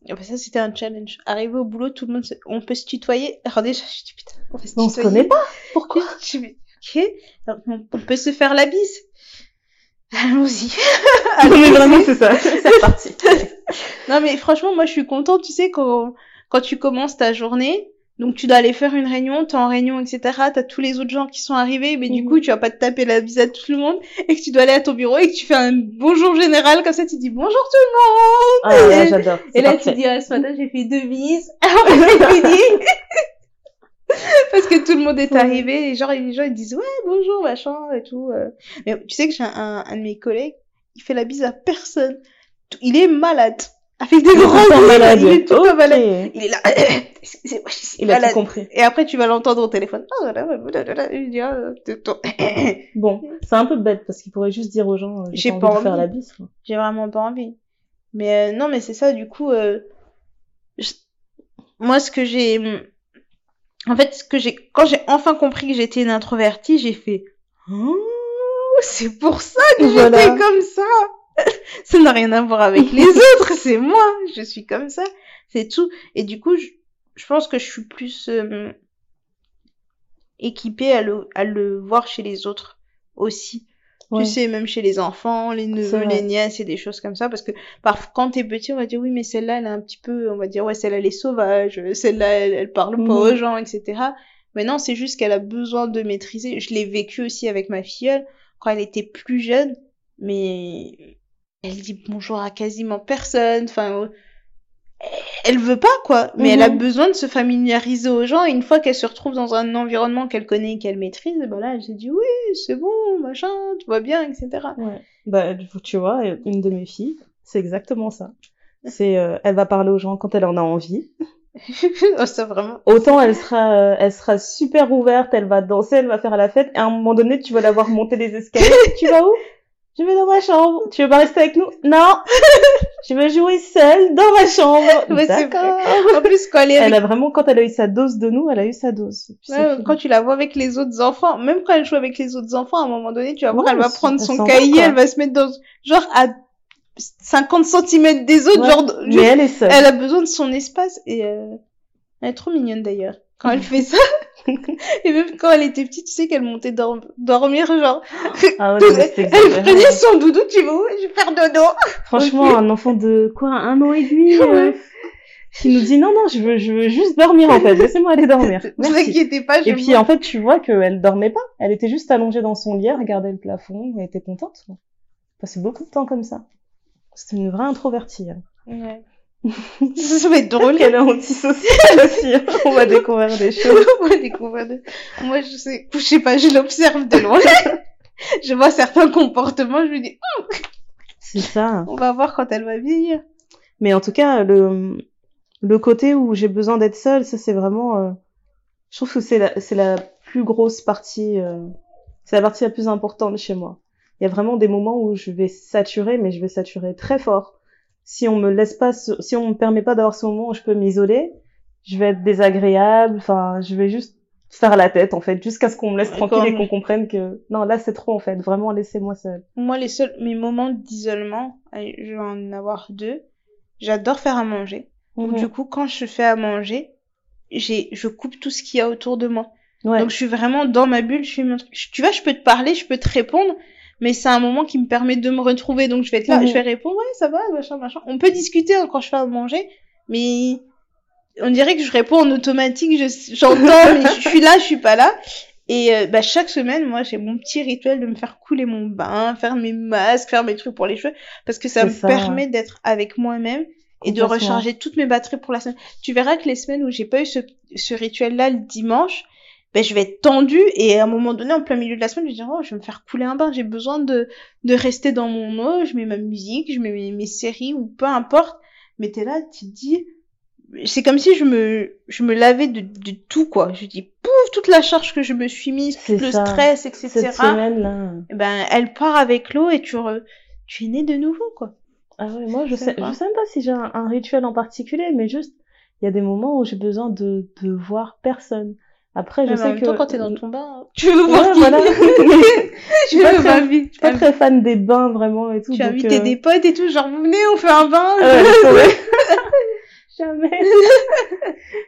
Ah bah ça, c'était un challenge. Arrivé au boulot, tout le monde, se- on peut se tutoyer. Alors déjà, je dis putain, on va se on se connaît pas, pourquoi Je dis, ok, alors, on peut se faire la bise. Allons-y. Non mais vraiment c'est ça, c'est parti. Non mais franchement, moi je suis contente, tu sais, quand, quand tu commences ta journée, donc tu dois aller faire une réunion, t'es en réunion, etc. T'as tous les autres gens qui sont arrivés, mais du Mhm. coup tu vas pas te taper la bise à tout le monde, et que tu dois aller à ton bureau et que tu fais un bonjour général, comme ça tu dis bonjour tout le monde. Ah là, j'adore. Et là, parfait. tu dis, ah, ce matin, j'ai fait deux bises. Fini. Parce que tout le monde est arrivé. Et genre, les gens, ils disent, ouais, bonjour, machin, et tout. euh. Mais tu sais que j'ai un, un de mes collègues, il fait la bise à personne. Il est malade. Avec des grands yeux, malade. Il est tout le temps Ok. malade. Il est là. Il a tout compris. Et après, tu vas l'entendre au téléphone. Ah, ah, Bon, c'est un peu bête parce qu'il pourrait juste dire aux gens, euh, J'ai pas pas envie de faire envie. la bise. quoi. J'ai vraiment pas envie. Mais euh, non, mais c'est ça, du coup, euh, je- moi, ce que j'ai, en fait, ce que j'ai, quand j'ai enfin compris que j'étais une introvertie, j'ai fait, oh, c'est pour ça que Voilà. j'étais comme ça. ça n'a rien à voir avec les autres, c'est moi, je suis comme ça, c'est tout. Et du coup, je, je pense que je suis plus euh, équipée à le, à le voir chez les autres aussi. Ouais. Tu sais, même chez les enfants, les neveux, les nièces et des choses comme ça. Parce que parfois, quand t'es petit, on va dire oui, mais celle-là, elle est un petit peu, on va dire ouais, celle-là, elle est sauvage, celle-là, elle, elle parle Mhm. pas aux gens, etc. Mais non, c'est juste qu'elle a besoin de maîtriser. Je l'ai vécu aussi avec ma filleule quand elle était plus jeune, mais elle dit bonjour à quasiment personne. Enfin, euh, elle veut pas quoi, mais elle a Mhm. besoin de se familiariser aux gens. Et une fois qu'elle se retrouve dans un environnement qu'elle connaît, et qu'elle maîtrise, ben là, elle s'est dit oui, c'est bon, machin, tout va bien, etc. Ouais. Bah, tu- tu vois, une de mes filles, c'est exactement ça. C'est, euh, elle va parler aux gens quand elle en a envie. oh, ça vraiment. Autant elle sera, euh, elle sera super ouverte, elle va danser, elle va faire la fête, et à un moment donné, tu vas la voir monter les escaliers. tu vas où? Je vais dans ma chambre. Tu veux pas rester avec nous? Non! Je vais jouer seule dans ma chambre. Ouais, D'accord. En plus, quand elle est Elle avec- a vraiment, quand elle a eu sa dose de nous, elle a eu sa dose. Ouais, quand tu la vois avec les autres enfants, même quand elle joue avec les autres enfants, à un moment donné, tu vas voir, Ouais, elle va elle prendre son cahier, quoi. elle va se mettre dans, genre, à 50 cm des autres, genre, Mais juste- elle est seule. elle a besoin de son espace, et euh, elle est trop mignonne d'ailleurs. Quand elle fait ça, et même quand elle était petite, tu sais qu'elle montait dor- dormir, genre, Ah ouais, mais elle prenait son doudou, tu où Je vais faire dodo. Franchement, un enfant de quoi, un an et demi, euh, qui nous dit non, non, je veux, je veux juste dormir en fait, laissez-moi aller dormir. Ne vous Merci. inquiétez pas, je Et puis vois. en fait, tu vois qu'elle dormait pas, elle était juste allongée dans son lit, elle regardait le plafond, elle était contente. quoi. Passait beaucoup de temps comme ça. C'était une vraie introvertie. hein. Ouais. Ça va être drôle. Elle est antisociale aussi. hein. On va découvrir des choses. On va découvrir de- Moi, je sais, je sais pas, je l'observe de loin. je vois certains comportements, je me dis, C'est ça. on va voir quand elle va vieillir. Mais en tout cas, le, le côté où j'ai besoin d'être seule, ça c'est vraiment, euh, je trouve que c'est la, c'est la plus grosse partie, euh, c'est la partie la plus importante chez moi. Il y a vraiment des moments où je vais saturer, mais je vais saturer très fort. Si on me laisse pas, ce- si on me permet pas d'avoir ce moment où je peux m'isoler, je vais être désagréable. Enfin, je vais juste faire la tête en fait, jusqu'à ce qu'on me laisse tranquille et qu'on comprenne que non, là c'est trop en fait. Vraiment, laissez-moi seule. Moi, les seuls, mes moments d'isolement, je vais en avoir deux. J'adore faire à manger. Donc, Mhm. du coup, quand je fais à manger, j'ai, je coupe tout ce qu'il y a autour de moi. Ouais. Donc, je suis vraiment dans ma bulle. Je suis, tu vois, je peux te parler, je peux te répondre, mais c'est un moment qui me permet de me retrouver. Donc, je vais être là, Mhm. je vais répondre, ouais, ça va, machin, machin. On peut discuter hein, quand je fais à manger, mais on dirait que je réponds en automatique. Je, j'entends, mais je suis là, je suis pas là. Et euh, bah, chaque semaine, moi, j'ai mon petit rituel de me faire couler mon bain, faire mes masques, faire mes trucs pour les cheveux, parce que ça me ça. permet d'être avec moi-même et de recharger toutes mes batteries pour la semaine. Tu verras que les semaines où j'ai pas eu ce, ce rituel-là le dimanche, ben, je vais être tendue et à un moment donné, en plein milieu de la semaine, je vais dire, oh, je vais me faire couler un bain, j'ai besoin de, de rester dans mon eau, je mets ma musique, je mets mes, mes séries ou peu importe. Mais t'es là, tu te dis, c'est comme si je me, je me lavais de, de tout, quoi. Je dis, pouf, toute la charge que je me suis mise, tout le ça. stress, etc. Cette semaine là. Ben, elle part avec l'eau et tu, re- tu es né de nouveau, quoi. Ah ouais, moi je sais sais, pas. je sais même pas si j'ai un, un rituel en particulier, mais juste il y a des moments où j'ai besoin de de voir personne. Après, je en sais même que temps, quand t'es dans ton bain, tu veux Ouais, voir qui voilà. Je suis pas très- ma vie. je suis pas très fan des bains vraiment et tout. Tu as invité euh, des potes et tout, genre, vous venez, on fait un bain. Ah. Jamais.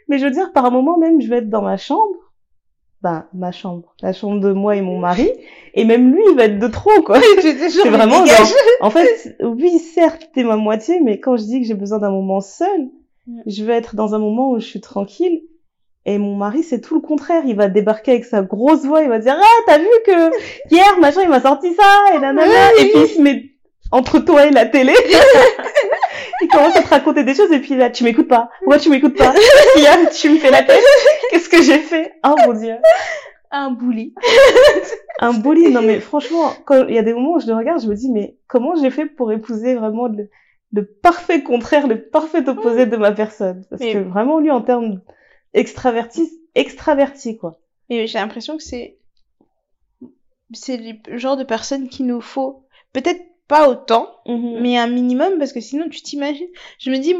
Mais je veux dire, par moment même, je vais être dans ma chambre. Ben, ma chambre. La chambre de moi et mon mari. Et même lui, il va être de trop, quoi. C'est vraiment genre- En fait, oui, certes, t'es ma moitié, mais quand je dis que j'ai besoin d'un moment seul, je vais être dans un moment où je suis tranquille. Et mon mari, c'est tout le contraire. Il va débarquer avec sa grosse voix. Il va dire, ah, t'as vu que hier, machin, il m'a sorti ça, et nanana. Et puis, il se met entre toi et la télé. il commence à te raconter des choses. Et puis là, tu m'écoutes pas. Pourquoi tu m'écoutes pas? Hier, tu me fais la tête. Qu'est-ce que j'ai fait? Oh mon dieu. Un bouli. Un bully, non mais franchement, quand il y a des moments où je le regarde, je me dis mais comment j'ai fait pour épouser vraiment le, le parfait contraire, le parfait opposé de ma personne? Parce Mais- que vraiment lui en termes extraverti, extraverti quoi. Et j'ai l'impression que c'est, c'est le genre de personne qu'il nous faut. Peut-être pas autant, Mais mais un minimum, parce que sinon, tu t'imagines. Je me dis,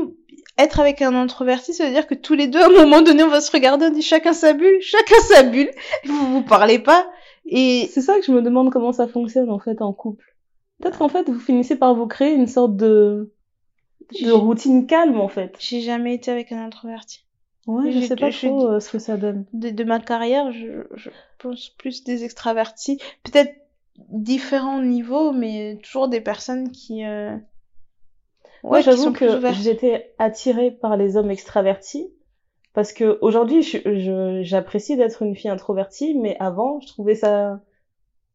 être avec un introverti, ça veut dire que tous les deux, à un moment donné, on va se regarder, on dit chacun sa bulle, chacun sa bulle, vous vous parlez pas. Et c'est ça que je me demande comment ça fonctionne en fait en couple. Peut-être qu'en fait vous finissez par vous créer une sorte de de routine calme en fait. j'ai jamais été avec un introverti. Ouais, je sais pas je- trop euh, ce que ça donne. de, de ma carrière, je, je pense plus des extravertis, peut-être différents niveaux, mais toujours des personnes qui, euh... Qui sont j'avoue que j'étais attirée par les hommes extravertis parce que aujourd'hui, j'apprécie d'être une fille introvertie, mais avant, je trouvais ça,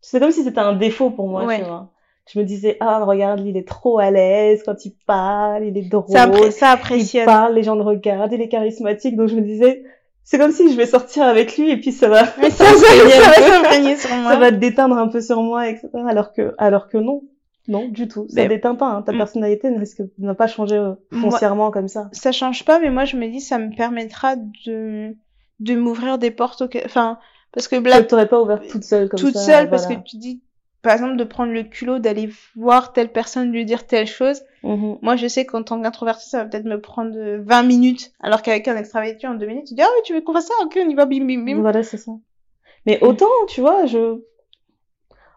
c'est comme si c'était un défaut pour moi, Ouais. tu vois. Je me disais, ah, regarde, il est trop à l'aise quand il parle, il est drôle, ça, appré- ça il apprécie. parle, les gens le regardent, il est charismatique, donc je me disais, c'est comme si je vais sortir avec lui et puis ça va, Mais ça, ça va sur moi. ça va te déteindre un peu sur moi, etc. Alors que, alors que non. Non, du tout. Ça Mais- déteint pas, hein. Ta Mm. personnalité ne risque, n'a pas changé euh, Moi- foncièrement comme ça. Ça change pas, mais moi, je me dis, ça me permettra de, de m'ouvrir des portes au, enfin, parce que Là, là, t'aurais pas ouvert toute seule comme toute ça. seule, parce que tu dis, par exemple, de prendre le culot d'aller voir telle personne, lui dire telle chose. Mhm. Moi, je sais qu'en tant qu'introverti, ça va peut-être me prendre euh, 20 minutes, alors qu'avec un extraverti, en deux minutes, tu dis, ah oui, tu veux qu'on fasse ça? Ok, on y va, bim, bim, bim. Voilà, c'est ça. Mais autant, tu vois, je,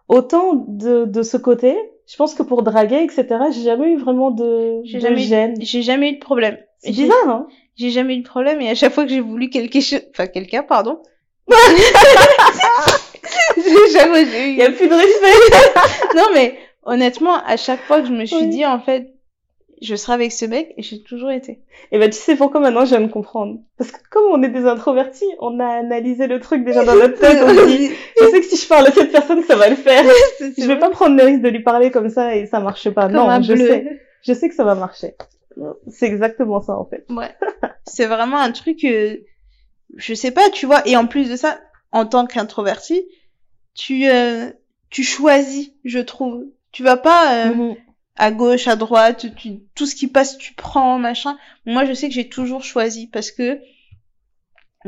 autant de, de ce côté, je pense que pour draguer, etc., j'ai jamais eu vraiment de, J'ai de jamais gêne. J'ai jamais eu de problème. C'est bizarre, hein? J'ai jamais eu de problème et à chaque fois que j'ai voulu quelque chose, enfin quelqu'un, pardon. Eu- Il y a plus de respect. Non mais honnêtement, à chaque fois que je me suis Oui. dit en fait, je serai avec ce mec et j'ai toujours été. Et ben, tu sais pourquoi maintenant je viens de comprendre. Parce que comme on est des introvertis, on a analysé le truc déjà dans notre tête, on dit, je sais que si je parle à cette personne, ça va le faire. Je vais pas prendre le risque de lui parler comme ça et ça marche pas. Comme non, je bleu. sais. Je sais que ça va marcher. C'est exactement ça, en fait. Ouais. C'est vraiment un truc, euh, je sais pas, tu vois. Et en plus de ça, en tant qu'introverti, tu, euh, tu choisis, je trouve. Tu vas pas, euh, Mhm. à gauche, à droite, tu, tout ce qui passe, tu prends, machin. Moi, je sais que j'ai toujours choisi parce que,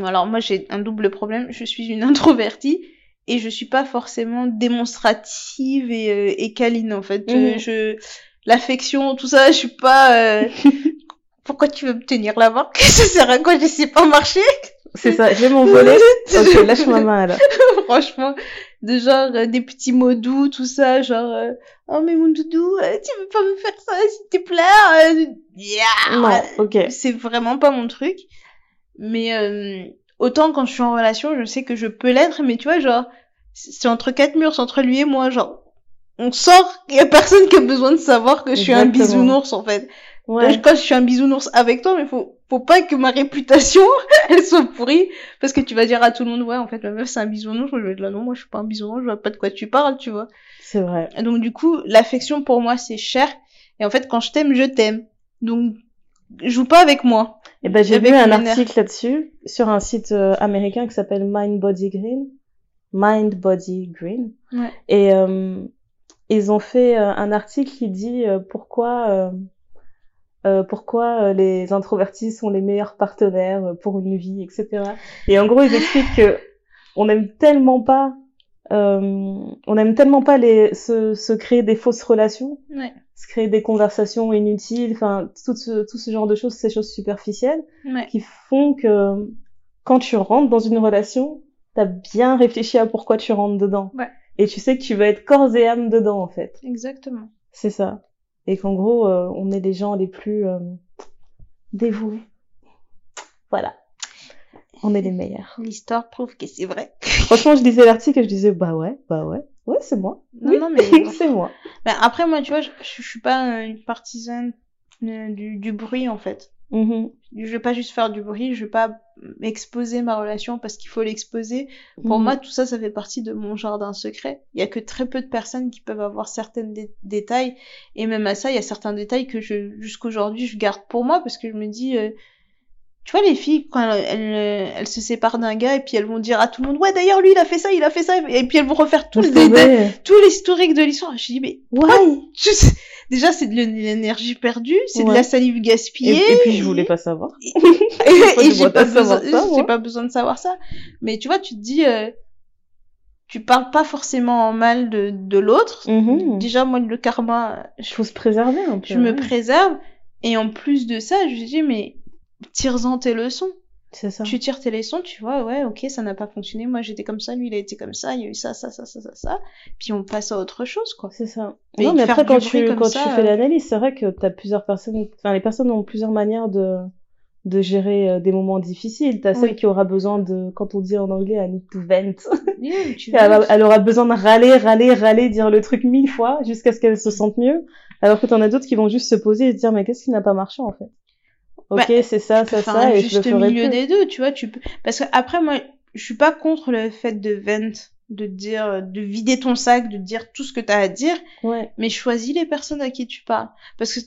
alors moi, j'ai un double problème. Je suis une introvertie et je suis pas forcément démonstrative et, euh, et câline, en fait. Mhm. Je, l'affection, tout ça, je suis pas, euh, pourquoi tu veux me tenir la main? Ça sert à quoi? Je sais pas marcher. C'est ça, je vais m'envoler. ok, lâche ma main là. Franchement, de genre euh, des petits mots doux, tout ça, genre euh, oh mais mon doudou, euh, tu veux pas me faire ça s'il te plaît euh, yeah. Non, ok. C'est vraiment pas mon truc. Mais euh, autant quand je suis en relation, je sais que je peux l'être, mais tu vois, genre c'est entre quatre murs, c'est entre lui et moi, genre on sort, il y a personne qui a besoin de savoir que je suis un bisounours en fait. Ouais. Quand je suis un bisounours avec toi, mais faut faut pas que ma réputation elle soit pourrie parce que tu vas dire à tout le monde ouais en fait ma meuf c'est un bisounours, je vais là non moi je suis pas un bisounours, je vois pas de quoi tu parles, tu vois. C'est vrai. Et donc du coup l'affection pour moi c'est cher et en fait quand je t'aime je t'aime. Donc joue pas avec moi. Et ben j'ai vu un article là-dessus sur un site euh, américain qui s'appelle Mind Body Green. Mind Body Green. Ouais. Et euh, ils ont fait euh, un article qui dit euh, pourquoi euh, pourquoi euh, les introvertis sont les meilleurs partenaires euh, pour une vie, etc. Et en gros ils expliquent que on aime tellement pas euh, on aime tellement pas les se, se créer des fausses relations Ouais. se créer des conversations inutiles, enfin tout ce, tout ce genre de choses, ces choses superficielles Ouais. qui font que quand tu rentres dans une relation, t'as bien réfléchi à pourquoi tu rentres dedans. Ouais. Et tu sais que tu vas être corps et âme dedans en fait. Exactement. C'est ça. Et qu'en gros, euh, on est les gens les plus euh, dévoués. Voilà. On est les meilleurs. L'histoire prouve que c'est vrai. Franchement, je lisais l'article et je disais bah ouais, bah ouais, ouais c'est moi. Non, Oui, non, mais- c'est moi. Ben, après moi tu vois je, je suis pas euh, une partisane du, du bruit en fait. Mhm. Je vais pas juste faire du bruit, je vais pas exposer ma relation parce qu'il faut l'exposer. Pour Mhm. moi, tout ça, ça fait partie de mon jardin secret. Il y a que très peu de personnes qui peuvent avoir certains dé- détails. Et même à ça, il y a certains détails que je, jusqu'aujourd'hui, je garde pour moi parce que je me dis, euh, tu vois, les filles, quand elles, elles, elles se séparent d'un gars et puis elles vont dire à tout le monde, ouais, d'ailleurs, lui, il a fait ça, il a fait ça. Et puis elles vont refaire tout tout l'historique de l'histoire. Je dis, mais, Ouais. Déjà, c'est de l'énergie perdue, c'est de la salive gaspillée. et puis je voulais pas savoir. et, j'ai pas, besoin, ça, pas besoin de savoir ça. Mais tu vois, tu te dis, euh, tu parles pas forcément en mal de, de l'autre. Mhm. Déjà, moi, le karma, je, faut se préserver un peu. je me préserve. Et en plus de ça, je dis, mais tire-en tes leçons. C'est ça. Tu tires tes leçons, tu vois, ouais, ok, ça n'a pas fonctionné. Moi, j'étais comme ça, lui, il a été comme ça, il y a eu ça, ça, ça, ça, ça, ça. Puis on passe à autre chose, quoi. C'est ça. Mais non, mais après, quand tu, comme quand ça, tu fais euh, l'analyse, c'est vrai que t'as plusieurs personnes, enfin, les personnes ont plusieurs manières de, de gérer euh, des moments difficiles. T'as celle Oui. qui aura besoin de, quand on dit en anglais, I need to vent. Yeah, tu elle, elle aura besoin de râler, râler, râler, dire le truc mille fois jusqu'à ce qu'elle se sente mieux. Alors que t'en as d'autres qui vont juste se poser et se dire, mais qu'est-ce qui n'a pas marché, en fait? Ok, Bah, c'est ça, ça, ça, un et je le juste ferai milieu plus. des deux, tu vois, tu peux, parce que après, moi, je suis pas contre le fait de vent, de dire, de vider ton sac, de dire tout ce que t'as à dire, Ouais. mais choisis les personnes à qui tu parles. Parce que,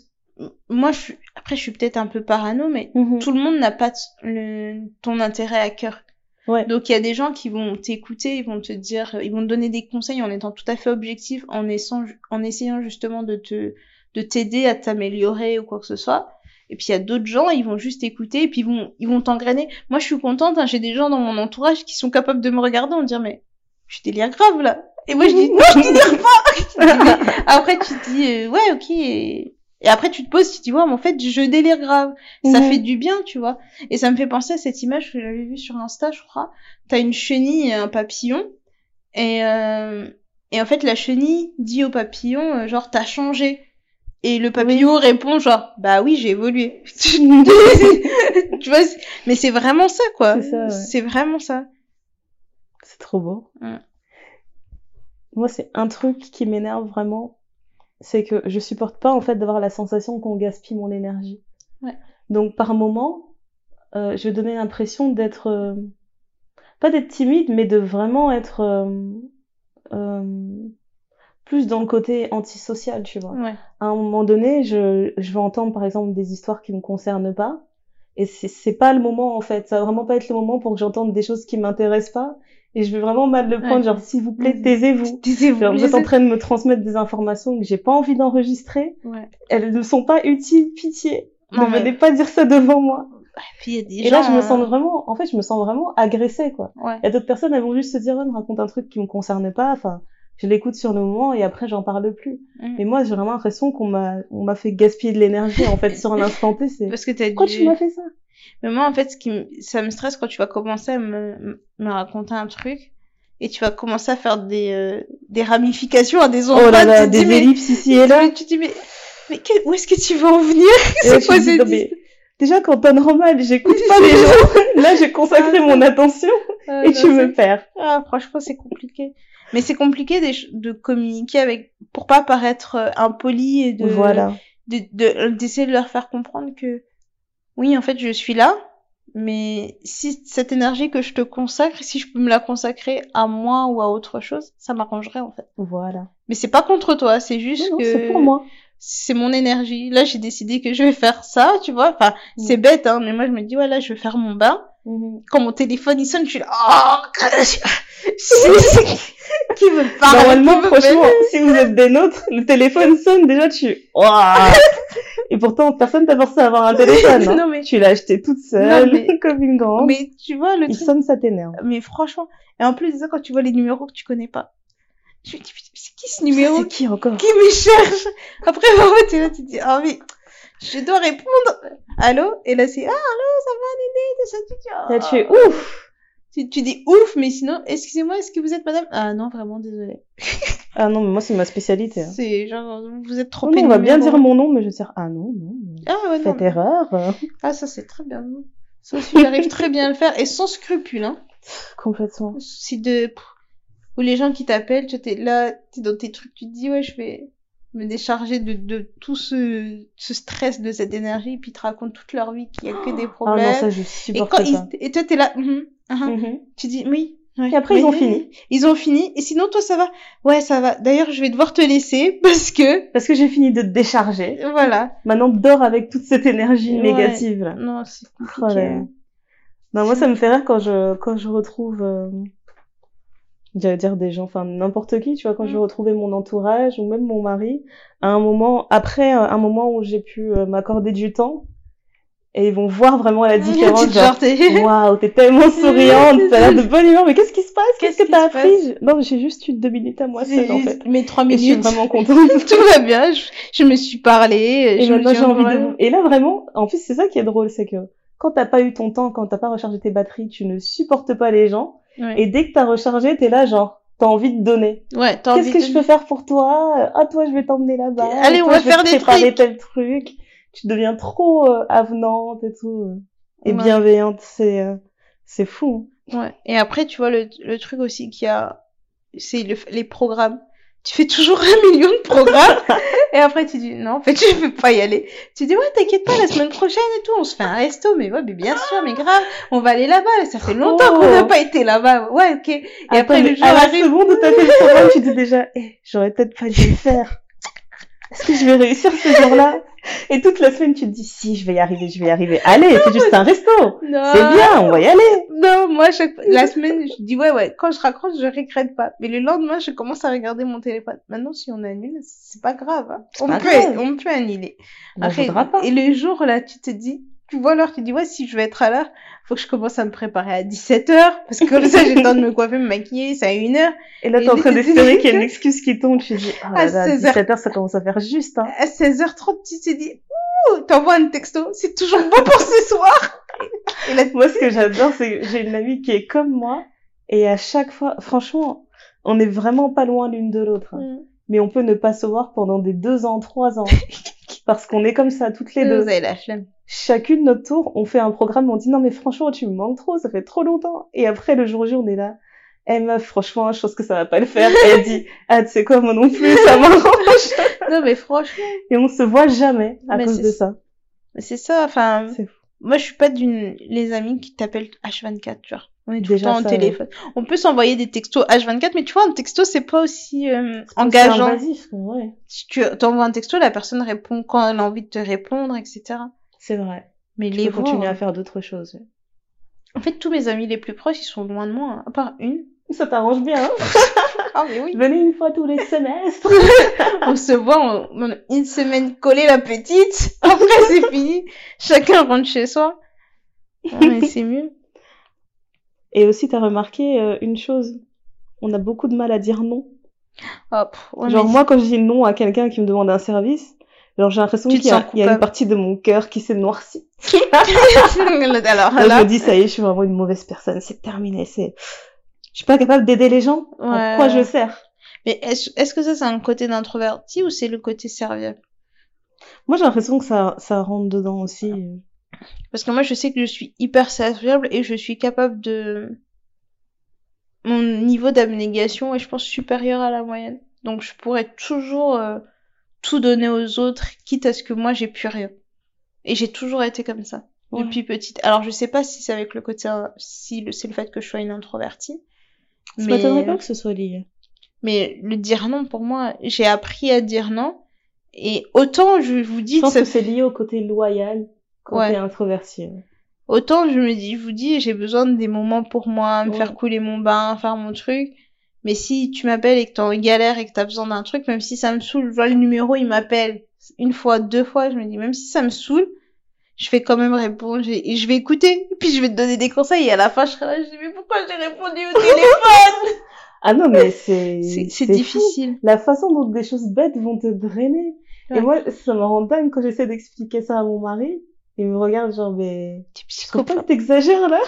moi, je suis, après, je suis peut-être un peu parano, mais Mhm. tout le monde n'a pas le, ton intérêt à cœur. Ouais. Donc, il y a des gens qui vont t'écouter, ils vont te dire, ils vont te donner des conseils en étant tout à fait objectif, en essayant, en essayant justement de te, de t'aider à t'améliorer ou quoi que ce soit. Et puis il y a d'autres gens, ils vont juste écouter et puis ils vont, ils vont t'engrainer. Moi, je suis contente, hein, j'ai des gens dans mon entourage qui sont capables de me regarder me dire, mais je délire grave là. Et moi, je dis, non, je délire pas. Je dis, mais après, tu te dis, euh, ouais, ok. Et... et après, tu te poses, tu te dis, ouais, mais en fait, je délire grave. Ça fait du bien, tu vois. Et ça me fait penser à cette image que j'avais vue sur Insta, je crois. T'as une chenille et un papillon. Et, euh, et en fait, la chenille dit au papillon, euh, genre, t'as changé. Et le papillon répond, genre, bah oui, j'ai évolué. tu vois, mais c'est vraiment ça, quoi. C'est ouais. Vraiment ça. C'est trop beau. Ouais. Moi, c'est un truc qui m'énerve vraiment, c'est que je supporte pas en fait d'avoir la sensation qu'on gaspille mon énergie. Ouais. Donc par moment, euh, je donner l'impression d'être euh, pas d'être timide, mais de vraiment être euh, euh, plus dans le côté antisocial, tu vois. Ouais. À un moment donné, je, je vais entendre par exemple des histoires qui me concernent pas, et c'est pas le moment en fait. Ça va vraiment pas être le moment pour que j'entende des choses qui m'intéressent pas et je vais vraiment mal le prendre, Ouais. genre s'il vous plaît, Mhm. taisez-vous. Taisez-vous. Vous êtes en train de me transmettre des informations que j'ai pas envie d'enregistrer. Ouais. Elles ne sont pas utiles, pitié. Non, ne mais- venez pas dire ça devant moi. Puis il y a des Et là, je me sens vraiment, en fait, je me sens vraiment agressée, quoi. Ouais. Il y a d'autres personnes, elles vont juste se dire, ouais, me raconte un truc qui me concerne pas. Enfin, je l'écoute sur le moment et après, j'en parle plus. Mm. Mais moi, j'ai vraiment l'impression qu'on m'a, on m'a fait gaspiller de l'énergie, en fait, sur un instant T. C'est, Parce que t'as pourquoi dû- tu m'as fait ça? Mais moi, en fait, ce qui me... ça me stresse quand tu vas commencer à me, me raconter un truc et tu vas commencer à faire des, euh, des ramifications à des endroits. Oh là là, dis, des mais- ellipses ici et là. Tu te dis, mais, mais que- où est-ce que tu veux en venir? C'est quoi cette déjà, quand t'es normal, j'écoute pas les gens. Là, j'ai consacré Ah, mon attention Ah, et non, tu me perds. Ah, franchement, c'est compliqué. Mais c'est compliqué de, de communiquer avec, pour pas paraître euh, impoli et de, Voilà. de, de- d'essayer de leur faire comprendre que, oui, en fait, je suis là, mais si cette énergie que je te consacre, si je peux me la consacrer à moi ou à autre chose, ça m'arrangerait, en fait. Voilà. Mais c'est pas contre toi, c'est juste non, que c'est pour moi. C'est mon énergie. Là, j'ai décidé que je vais faire ça, tu vois. Enfin, Mm. c'est bête, hein, mais moi, je me dis, ouais, là, je vais faire mon bain. Mhm. Quand mon téléphone, il sonne, je suis là, oh, qui me parle Normalement, franchement, si vous êtes des nôtres, le téléphone sonne, déjà tu... Ouah Et pourtant, personne t'a forcé à avoir un téléphone. hein. Non, mais- Tu l'as acheté toute seule, Non, mais- comme une grande. Mais tu vois, le Il truc, sonne, ça t'énerve. mais franchement, et en plus ça, quand tu vois les numéros que tu connais pas, tu te dis, c'est qui ce numéro C'est qui encore qui me cherche Après, vraiment, tu là, tu te dis, ah oui, je dois répondre. Allô Et là, c'est, ah, allô, ça va, Néné ça. Là, tu es ouf Tu, tu dis ouf, mais sinon, excusez-moi, est-ce que vous êtes madame? Ah non, vraiment, désolé. Ah non, mais moi, c'est ma spécialité. hein. C'est genre, vous êtes trop Oh non, on va bien dire mon nom, mais je vais dire, ah non, non. non. Ah ouais, non. Faites erreur. euh, Ah, ça, c'est très bien. non. Ça aussi, j'arrive très bien à le faire, et sans scrupule, hein. Complètement. Si de, ou les gens qui t'appellent, tu es là, t'es dans tes trucs, tu te dis, ouais, je vais me décharger de, de tout ce, ce stress, de cette énergie, et puis ils te racontent toute leur vie qu'il y a que des Ah problèmes. non, ça, je et supporte quand pas. ils, et toi, t'es là, mhm, mhm. Mhm. tu dis, oui. ouais, Et après, ils ont oui, fini. Ils ont fini. Et sinon, toi, ça va? Ouais, ça va. D'ailleurs, je vais devoir te laisser parce que, Parce que j'ai fini de te décharger. voilà. Maintenant, dors avec toute cette énergie Ouais. négative, là. Non, c'est compliqué. Oh là là. Non, moi, ça me fait rire quand je, quand je retrouve, euh, j'allais dire des gens, enfin, n'importe qui, tu vois, quand je vais Mm. retrouver mon entourage ou même mon mari, à un moment, après euh, un moment où j'ai pu euh, m'accorder du temps, et ils vont voir vraiment la différence, genre, waouh, t'es tellement souriante, t'as l'air de bonne humeur, mais qu'est-ce qui se passe? Qu'est-ce que t'as appris? Je- Non, j'ai juste eu deux minutes à moi seule, en fait. Mes trois Et je suis minutes. vraiment contente. Tout va bien. Je, je me suis parlé. Et je maintenant, j'ai envie de. Et là, vraiment, en plus, c'est ça qui est drôle, c'est que quand t'as pas eu ton temps, quand t'as pas rechargé tes batteries, tu ne supportes pas les gens. Ouais. Et dès que t'as rechargé, t'es là, genre, t'as envie de donner. Ouais, t'as Qu'est-ce que de- je peux faire pour toi? Ah, toi, je vais t'emmener là-bas. Allez, Et on toi, va je vais faire te des préparer trucs. tel truc. Tu deviens trop euh, avenante et tout. euh, et Ouais. bienveillante. C'est, euh, c'est fou. Ouais. Et après, tu vois, le, le truc aussi qu'il y a, c'est le- les programmes. Tu fais toujours un million de programmes. et après, tu dis, non, en fait, je peux pas y aller. Tu dis, ouais, t'inquiète pas, la semaine prochaine et tout, on se fait un resto. Mais ouais, mais bien sûr, mais grave, on va aller là-bas. Ça fait longtemps qu'on n'a pas été là-bas. Ouais, ok. Et Attends, après, le jour à la arrive. seconde où t'as fait le programme, tu dis déjà, eh, j'aurais peut-être pas dû le faire. Est-ce que je vais réussir ce jour-là Et toute la semaine, tu te dis, si, je vais y arriver, je vais y arriver. Allez, c'est juste un resto. C'est bien, on va y aller. Non, moi, chaque... la semaine, je dis, ouais, ouais, quand je raccroche, je regrette pas. Mais le lendemain, je commence à regarder mon téléphone. Maintenant, si on annule, c'est pas grave. hein. On, pas peut, grave. on peut annuler. On Après, pas. Et le jour, là, tu te dis, tu vois l'heure, tu dis, ouais, si je vais être à l'heure, faut que je commence à me préparer à 17h, parce que comme ça, j'ai le temps de me coiffer, me maquiller, c'est à 1h. Et là, t'es en train d'espérer qu'il y ait une excuse qui tombe. Tu dis, oh À là là, 16 heures. 17h, ça commence à faire juste, hein. À 16h30, tu te dis, ouh, t'envoies un texto, c'est toujours bon pour ce soir. Et là, Moi, ce que j'adore, c'est que j'ai une amie qui est comme moi. Et à chaque fois, franchement, on est vraiment pas loin l'une de l'autre. hein. Mm. Mais on peut ne pas se voir pendant des deux ans, trois ans. parce qu'on est comme ça, toutes les deux. vous avez la flemme. Chacune notre tour, on fait un programme, on dit non mais franchement tu me manques trop, ça fait trop longtemps. Et après le jour J on est là, eh meuf franchement je pense que ça va pas le faire. Et elle dit ah tu sais quoi moi non plus ça m'arrange. Non, mais franchement, Et on se voit jamais à Mais cause de ça. c'est ça, enfin, C'est fou. Moi, je suis pas d'une les amis qui t'appellent H24, tu vois. On est tout Déjà le temps au téléphone. On peut s'envoyer des textos H24, mais tu vois, un texto, c'est pas aussi euh, C'est engageant. invasif, ouais. Si tu t'envoies un texto, la personne répond quand elle a envie de te répondre, etc. C'est vrai. Mais Tu les peux continuer à faire d'autres choses. En fait, tous mes amis les plus proches, ils sont loin de moi, hein, à part une. Ça t'arrange bien. Hein Ah, mais oui. Venez une fois tous les semestres. On se voit en, en une semaine collée la petite. Après, c'est fini. Chacun rentre chez soi. Ah, mais c'est mieux. Et aussi, t'as remarqué euh, une chose. On a beaucoup de mal à dire non. Hop. Ouais, genre, mais moi, quand je dis non à quelqu'un qui me demande un service, genre, j'ai l'impression qu'il y, a- y une partie de mon cœur qui s'est noircie. Alors Là, je me dis, ça y est, je suis vraiment une mauvaise personne. C'est terminé. C'est, je suis pas capable d'aider les gens. À Ouais. quoi je sers? mais est-ce est-ce que ça, c'est un côté d'introverti ou c'est le côté serviable? Moi, j'ai l'impression que ça, ça rentre dedans aussi. Parce que moi, je sais que je suis hyper serviable et je suis capable de... Mon niveau d'abnégation est, je pense, supérieur à la moyenne. Donc, je pourrais toujours euh, tout donner aux autres, quitte à ce que moi, j'ai plus rien. Et j'ai toujours été comme ça, Ouais. depuis petite. Alors, je sais pas si c'est avec le côté... si c'est le fait que je sois une introvertie. Ça Mais... m'étonnerait pas que ce soit lié. Mais le dire non, pour moi, j'ai appris à dire non. Et autant je vous dis Je pense ça que c'est lié au côté loyal quand Ouais. t'es introverti. Autant je me dis, je vous dis, j'ai besoin des moments pour moi, me Ouais. faire couler mon bain, faire mon truc. Mais si tu m'appelles et que t'es en galère et que t'as besoin d'un truc, même si ça me saoule, je vois le numéro, il m'appelle une fois, deux fois, je me dis, même si ça me saoule, je vais quand même répondre et je vais écouter. Et puis je vais te donner des conseils et à la fin, je serai là, je dis, mais pourquoi j'ai répondu au téléphone? Ah non, mais c'est, C'est fou. difficile. La façon dont des choses bêtes vont te drainer. Ouais. Et moi, ça me rend dingue quand j'essaie d'expliquer ça à mon mari. Il me regarde genre, mais, pas psychopathe. que t'exagères là?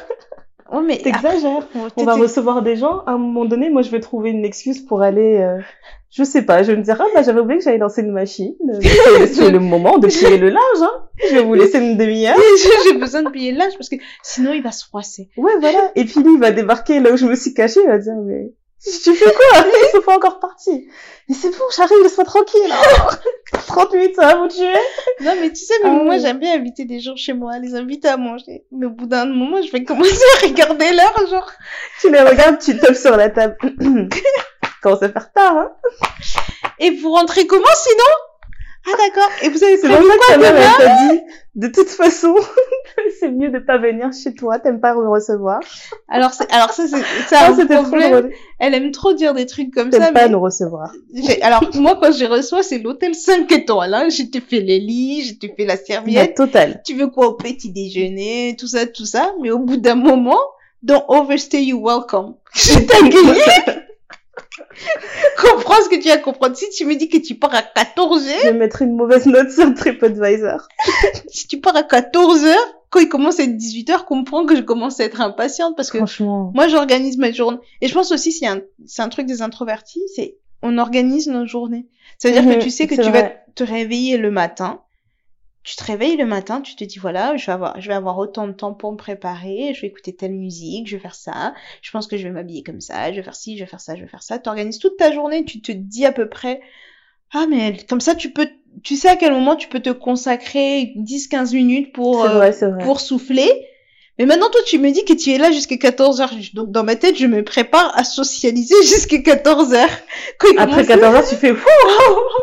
Mais T'exagères. après, On va recevoir des gens. À un moment donné, moi, je vais trouver une excuse pour aller, euh, je sais pas, je vais me dire, ah, bah, j'avais oublié que j'allais lancer une machine. C'est le moment de plier le linge, hein. Je vais vous laisser une demi-heure. j'ai besoin de payer le linge parce que sinon il va se froisser. Ouais, voilà. Et puis lui, il va débarquer là où je me suis cachée, il va dire, mais, tu fais quoi? Ils sont pas encore partis. Mais c'est bon, j'arrive, laisse-moi tranquille. Oh, 30 minutes, ça va vous tuer? Non mais tu sais, mais Ah moi ouais. j'aime bien inviter des gens chez moi, les inviter à manger. Mais au bout d'un moment, je vais commencer à regarder l'heure, genre. Tu les regardes, tu tapes sur la table. Commence à faire tard, hein. Et vous rentrez comment sinon? Ah d'accord. Et vous avez C'est prévu pour ça que quoi ta mère, demain t'a dit, de toute façon, c'est mieux de pas venir chez toi, t'aimes pas me recevoir. Alors c'est, alors ça c'est, ça Ah, un c'était trop problème. drôle. Elle aime trop dire des trucs comme ça. T'aimes pas mais nous recevoir. j'ai- Alors moi quand je reçois, c'est l'hôtel 5 étoiles. Hein. Je te fais les lits, je te fais la La serviette. totale. tu veux quoi au petit déjeuner, tout ça, tout ça, mais au bout d'un moment, don't overstay you welcome. Je t'accueille. Comprends ce que tu as à comprendre. Si tu me dis que tu pars à 14 Je heures, vais mettre une mauvaise note sur TripAdvisor. si tu pars à 14 heures, quand il commence à être 18 heures, comprends que je commence à être impatiente parce que Franchement. moi j'organise ma journée. Et je pense aussi c'est un, c'est un truc des introvertis, c'est on organise nos journées. C'est-à-dire Mhm, que tu sais que tu vas te réveiller le matin. Tu te réveilles le matin, tu te dis voilà, je vais avoir, je vais avoir autant de temps pour me préparer, je vais écouter telle musique, je vais faire ça, je pense que je vais m'habiller comme ça, je vais faire ci, je vais faire ça, je vais faire ça. Tu organises toute ta journée, tu te dis à peu près, ah mais comme ça tu peux, tu sais à quel moment tu peux te consacrer 10-15 minutes pour, euh, pour souffler. Mais maintenant, toi, tu me dis que tu es là jusqu'à 14 heures. Donc, dans ma tête, je me prépare à socialiser jusqu'à 14 heures. Après commence- 14 heures, tu fais,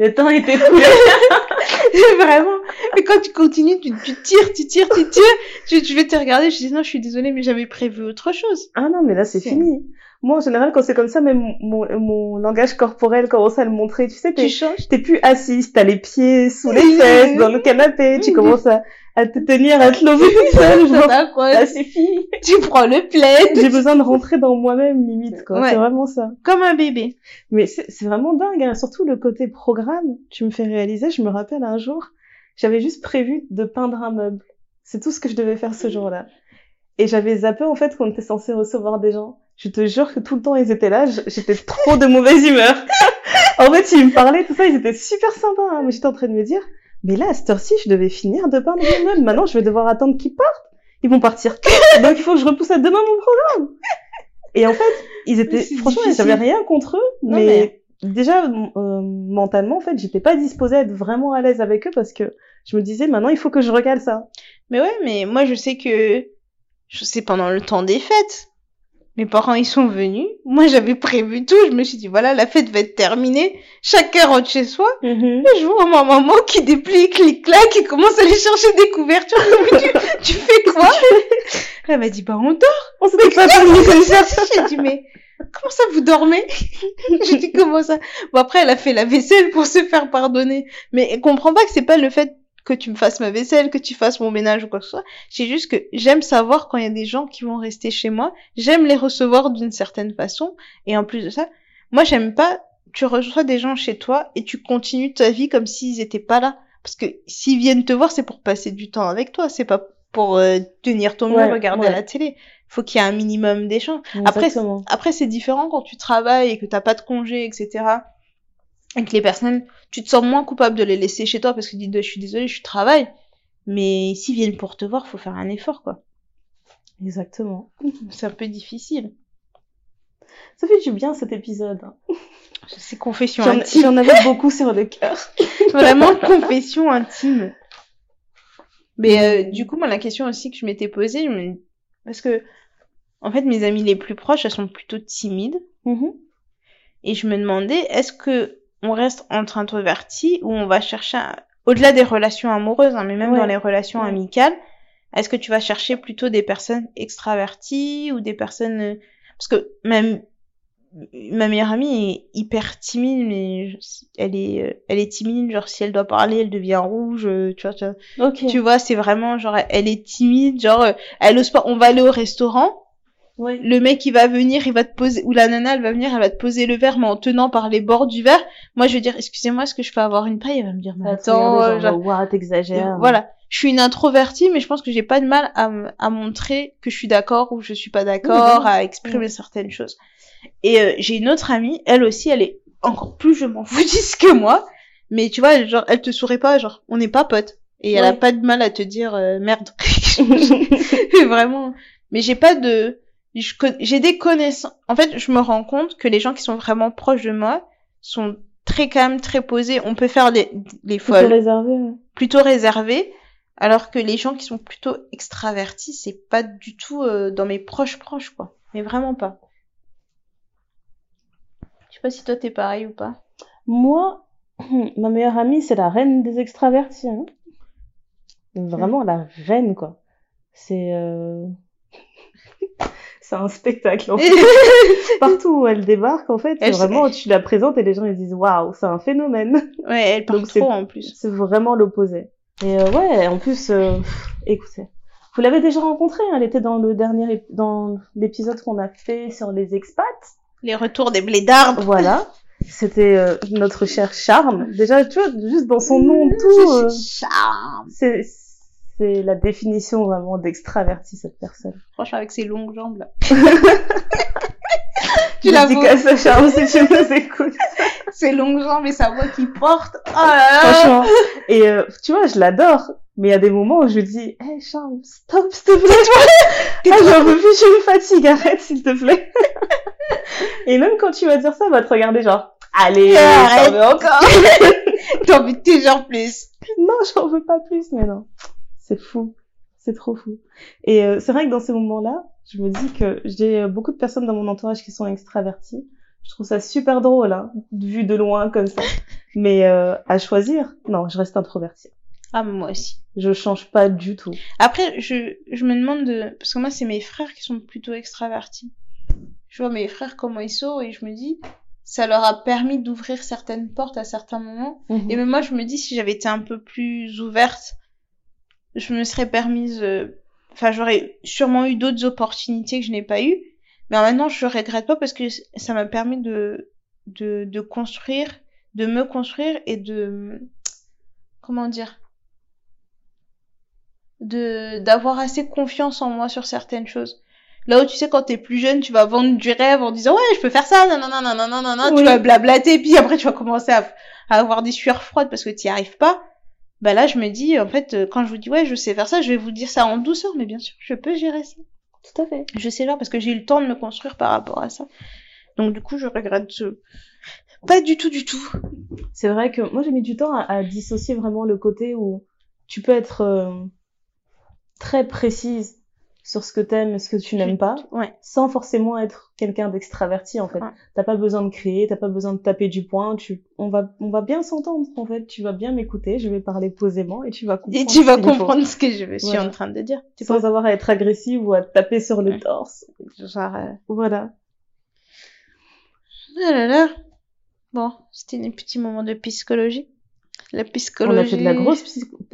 le temps est écoulé. Vraiment. Mais quand tu continues, tu, tu tires, tu tires, tu tires. Je, je vais te regarder, je dis non, je suis désolée, mais j'avais prévu autre chose. Ah non, mais là, c'est fini. Moi, en général, quand c'est comme ça, même mon, mon langage corporel commence à le montrer. Tu sais, Tu t'es, changes. t'es plus assise, t'as les pieds sous les fesses, dans le canapé, tu commences à, à te tenir, à te lever toute seule. Ça fini. Tu prends le plaid. J'ai besoin de rentrer dans moi-même, limite, quoi. Ouais. C'est vraiment ça. Comme un bébé. Mais c'est vraiment dingue, hein. surtout le côté programme. Tu me fais réaliser, je me rappelle un jour, j'avais juste prévu de peindre un meuble. C'est tout ce que je devais faire ce jour-là. Et j'avais zappé en fait qu'on était censé recevoir des gens. Je te jure que tout le temps ils étaient là, j'étais trop de mauvaise humeur. en fait, ils me parlaient, tout ça, ils étaient super sympas. hein. Mais j'étais en train de me dire, mais là, à cette heure-ci, je devais finir de peindre mon meuble. Maintenant, je vais devoir attendre qu'ils partent. Ils vont partir Donc il faut que je repousse à demain mon programme. Et en fait, ils étaient, franchement, j'avais rien contre eux, Non, mais, déjà, euh, mentalement, en fait, j'étais pas disposée à être vraiment à l'aise avec eux parce que je me disais, maintenant, il faut que je recale ça. Mais ouais, mais moi, je sais que, je sais pendant le temps des fêtes. Mes parents ils sont venus. Moi j'avais prévu tout. Je me suis dit voilà la fête va être terminée. Chacun rentre chez soi. Et je vois ma maman qui déplie, clic clac, qui commence à aller chercher des couvertures. Tu, tu fais quoi? Elle m'a dit bah on dort. On s'était pas comme ça. J'ai dit mais comment ça vous dormez? J'ai dit comment ça? Bon après elle a fait la vaisselle pour se faire pardonner. Mais elle comprend pas que c'est pas le fait que tu me fasses ma vaisselle, que tu fasses mon ménage ou quoi que ce soit. C'est juste que j'aime savoir quand il y a des gens qui vont rester chez moi. J'aime les recevoir d'une certaine façon. Et en plus de ça, moi j'aime pas, tu reçois des gens chez toi et tu continues ta vie comme s'ils étaient pas là. Parce que s'ils viennent te voir, c'est pour passer du temps avec toi. C'est pas pour euh, tenir ton mur, Ouais, regarder ouais. la télé. Faut qu'il y ait un minimum d'échanges. Après, après, c'est différent quand tu travailles et que t'as pas de congé, etc. Et que les personnes, tu te sens moins coupable de les laisser chez toi parce que tu dis, je suis désolée, je travaille. Mais s'ils viennent pour te voir, faut faire un effort, quoi. Exactement. C'est un peu difficile. Ça fait du bien cet épisode. hein. C'est confession J'en intime. j'en avais beaucoup sur le cœur. Vraiment confession intime. Mais euh, du coup, moi, la question aussi que je m'étais posée, je me... parce que, en fait, mes amies les plus proches, elles sont plutôt timides. Mhm. Et je me demandais, est-ce que on reste entre introvertis ou on va chercher, au-delà des relations amoureuses, hein, mais même Ouais. dans les relations Ouais. amicales, est-ce que tu vas chercher plutôt des personnes extraverties ou des personnes, euh, parce que même ma meilleure amie est hyper timide, mais elle est, euh, elle est timide, genre si elle doit parler, elle devient rouge, euh, tu vois, tu vois. Ok. Tu vois, c'est vraiment genre, elle est timide, genre, elle ose pas, on va aller au restaurant, Le mec il va venir, il va te poser, ou la nana elle va venir, elle va te poser le verre, mais en tenant par les bords du verre. Moi je vais dire, excusez-moi, est-ce que je peux avoir une paille? Elle va me dire, mais attends, euh, genre, Ouah, t'exagères. voilà. Je suis une introvertie, mais je pense que j'ai pas de mal à, à montrer que je suis d'accord ou je suis pas d'accord, à exprimer certaines choses. Et euh, j'ai une autre amie, elle aussi, elle est encore plus je m'en foutisse que moi, mais tu vois, elle, genre, elle te sourit pas, genre, on n'est pas potes. Et elle a pas de mal à te dire euh, merde. Vraiment. Mais j'ai pas de, j'ai des connaissances. En fait, je me rends compte que les gens qui sont vraiment proches de moi sont très calmes, très posés. On peut faire les, les folles, réserver. ouais. plutôt réservés. Alors que les gens qui sont plutôt extravertis, c'est pas du tout euh, dans mes proches proches, quoi. Mais vraiment pas. Je sais pas si toi t'es pareil ou pas. Moi, ma meilleure amie, c'est la reine des extravertis. hein. Vraiment la reine, quoi. C'est euh... c'est un spectacle. En fait. Partout où elle débarque, en fait, c'est vraiment, tu la présentes et les gens ils disent waouh, c'est un phénomène. ouais, elle parle trop en plus. C'est vraiment l'opposé. Et euh, ouais, en plus, euh, écoutez, vous l'avez déjà rencontrée, hein, elle était dans le dernier, dans l'épisode qu'on a fait sur les expats. Les retours des blédards. Voilà. C'était euh, notre cher Charme. Déjà, tu vois, juste dans son nom, tout, Charme. c'est, c'est la définition vraiment d'extraverti, cette personne. Franchement, avec ses longues jambes là. tu la vois, Dédicace à Charme si tu nous écoutes. ses longues jambes et sa voix qui porte. Oh là là. Franchement. Et euh, tu vois, je l'adore. Mais il y a des moments où je lui dis, hé Charme, stop, s'il te plaît. ah, j'en peux plus, je me fatigue, arrête, s'il te plaît. Et même quand tu vas dire ça, elle va te regarder genre, allez, Arrête. j'en veux encore. T'as envie de toujours plus. non, j'en veux pas plus, mais non. C'est fou. C'est trop fou. Et euh, c'est vrai que dans ces moments-là, je me dis que j'ai euh, beaucoup de personnes dans mon entourage qui sont extraverties. Je trouve ça super drôle, hein, vu de loin comme ça. Mais euh, à choisir, non, je reste introvertie. Ah, mais moi aussi. Je change pas du tout. Après, je, je me demande de, parce que moi, c'est mes frères qui sont plutôt extravertis. Je vois mes frères comment ils sont et je me dis, ça leur a permis d'ouvrir certaines portes à certains moments. Et même moi, je me dis, si j'avais été un peu plus ouverte, je me serais permise, euh, enfin, j'aurais sûrement eu d'autres opportunités que je n'ai pas eues. Mais maintenant, je regrette pas parce que ça m'a permis de, de, de construire, de me construire et de, comment dire, de, d'avoir assez confiance en moi sur certaines choses. Là où tu sais, quand t'es plus jeune, tu vas vendre du rêve en disant, ouais, je peux faire ça, non, non, non, non, non, non, non, Oui. tu vas blablater, puis après tu vas commencer à, à avoir des sueurs froides parce que t'y arrives pas. Bah là, je me dis, en fait, euh, quand je vous dis, ouais, je sais faire ça, je vais vous dire ça en douceur, mais bien sûr, je peux gérer ça. Tout à fait. Je sais là parce que j'ai eu le temps de me construire par rapport à ça. Donc du coup, je regrette ce... pas du tout, du tout. C'est vrai que moi j'ai mis du temps à, à dissocier vraiment le côté où tu peux être euh, très précise sur ce que t'aimes et ce que tu n'aimes pas, Ouais. sans forcément être quelqu'un d'extraverti en fait. Ouais. T'as pas besoin de crier, t'as pas besoin de taper du poing, tu, on va, on va bien s'entendre en fait. Tu vas bien m'écouter, je vais parler posément et tu vas comprendre. Et tu vas ce comprendre que je suis Voilà. en train de dire. Tu sans avoir à être agressif ou à taper sur le Ouais. torse. Genre, euh, Voilà. Ah là là. Bon, c'était un petit moment de psychologie. La psychologie. On a fait de la grosse psychologie.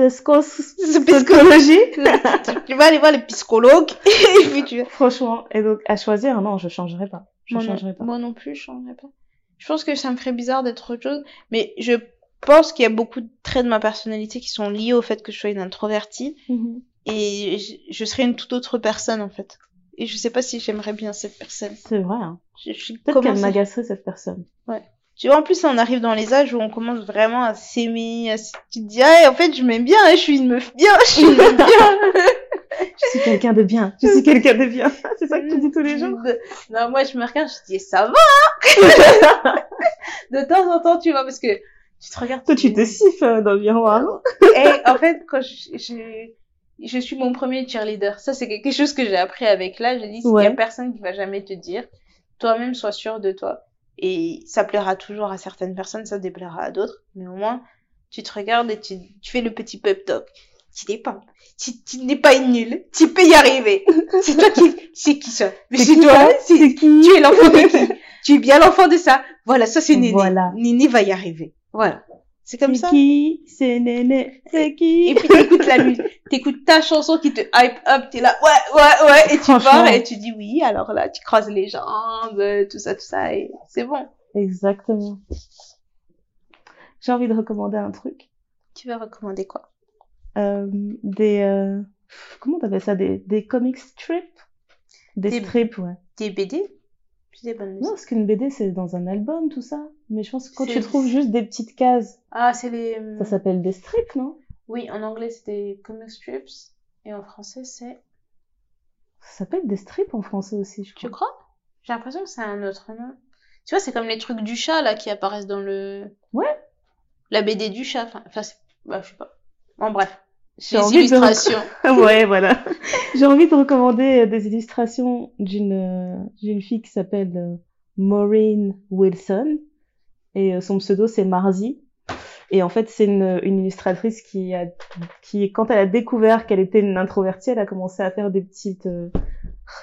tu vas aller voir les psychologues et puis tu Franchement. Et donc, à choisir, non, je changerai pas. Je moi, non, changerai pas. moi non plus, je changerais pas. Je pense que ça me ferait bizarre d'être autre chose, mais je pense qu'il y a beaucoup de traits de ma personnalité qui sont liés au fait que je sois une introvertie Mhm. et je, je serais une toute autre personne en fait. Et je sais pas si j'aimerais bien cette personne. C'est vrai. Hein. Je, je Peut-être qu'elle m'agacerait cette personne. Tu vois, en plus, on arrive dans les âges où on commence vraiment à s'aimer. à s- Tu te dis, ah, en fait, je m'aime bien, hein, je suis une meuf bien, je suis une meuf bien. Je suis quelqu'un de bien. Je suis quelqu'un de bien. C'est ça que tu dis tous les jours? Non, moi, je me regarde, je dis, ça va. hein. de temps en temps, tu vois, parce que tu te regardes. Toi, tu te siffles dans le miroir. Et en fait, quand je, je, je suis mon premier cheerleader, ça c'est quelque chose que j'ai appris avec l'âge. J'ai dit, il y a personne qui va jamais te dire, toi-même sois sûr de toi. Et ça plaira toujours à certaines personnes, ça déplaira à d'autres. Mais au moins, tu te regardes et tu, tu fais le petit pep talk. Tu n'es pas, tu, tu n'es pas une nulle. Tu peux y arriver. C'est toi qui, c'est qui ça? Mais c'est toi. C'est qui? tu es l'enfant de qui? tu es bien l'enfant de ça. Voilà, ça c'est Néné. Voilà. Néné va y arriver. Voilà. C'est comme ça. C'est qui C'est Néné. C'est qui? Et puis t'écoutes la musique, t'écoutes ta chanson qui te hype up, t'es là, ouais, ouais, ouais, et tu pars et tu dis oui, alors là, tu croises les jambes, tout ça, tout ça, et c'est bon. Exactement. J'ai envie de recommander un truc. Tu vas recommander quoi? Euh, des... Euh... Comment t'appelles ça? Des, des comic strips? Des, Des- strips, ouais. Des BD Puis des bonnes Non, parce qu'une BD, c'est dans un album, tout ça. Mais je pense que quand tu trouves juste des petites cases, Ah, c'est les... ça s'appelle des strips, non? Oui, en anglais, c'est des comic strips, et en français, c'est... Ça s'appelle des strips en français aussi, je Tu crois. crois? J'ai l'impression que c'est un autre nom. Tu vois, c'est comme les trucs du chat, là, qui apparaissent dans le... Ouais. La BD du chat, enfin, enfin, c'est... Bah, je sais pas. Bon, bref. J'ai envie de- illustrations. ouais, voilà. J'ai envie de recommander euh, des illustrations d'une euh, d'une fille qui s'appelle euh, Maureen Wilson et euh, son pseudo c'est Marzi. Et en fait, c'est une, une illustratrice qui a qui quand elle a découvert qu'elle était une introvertie, elle a commencé à faire des petites euh,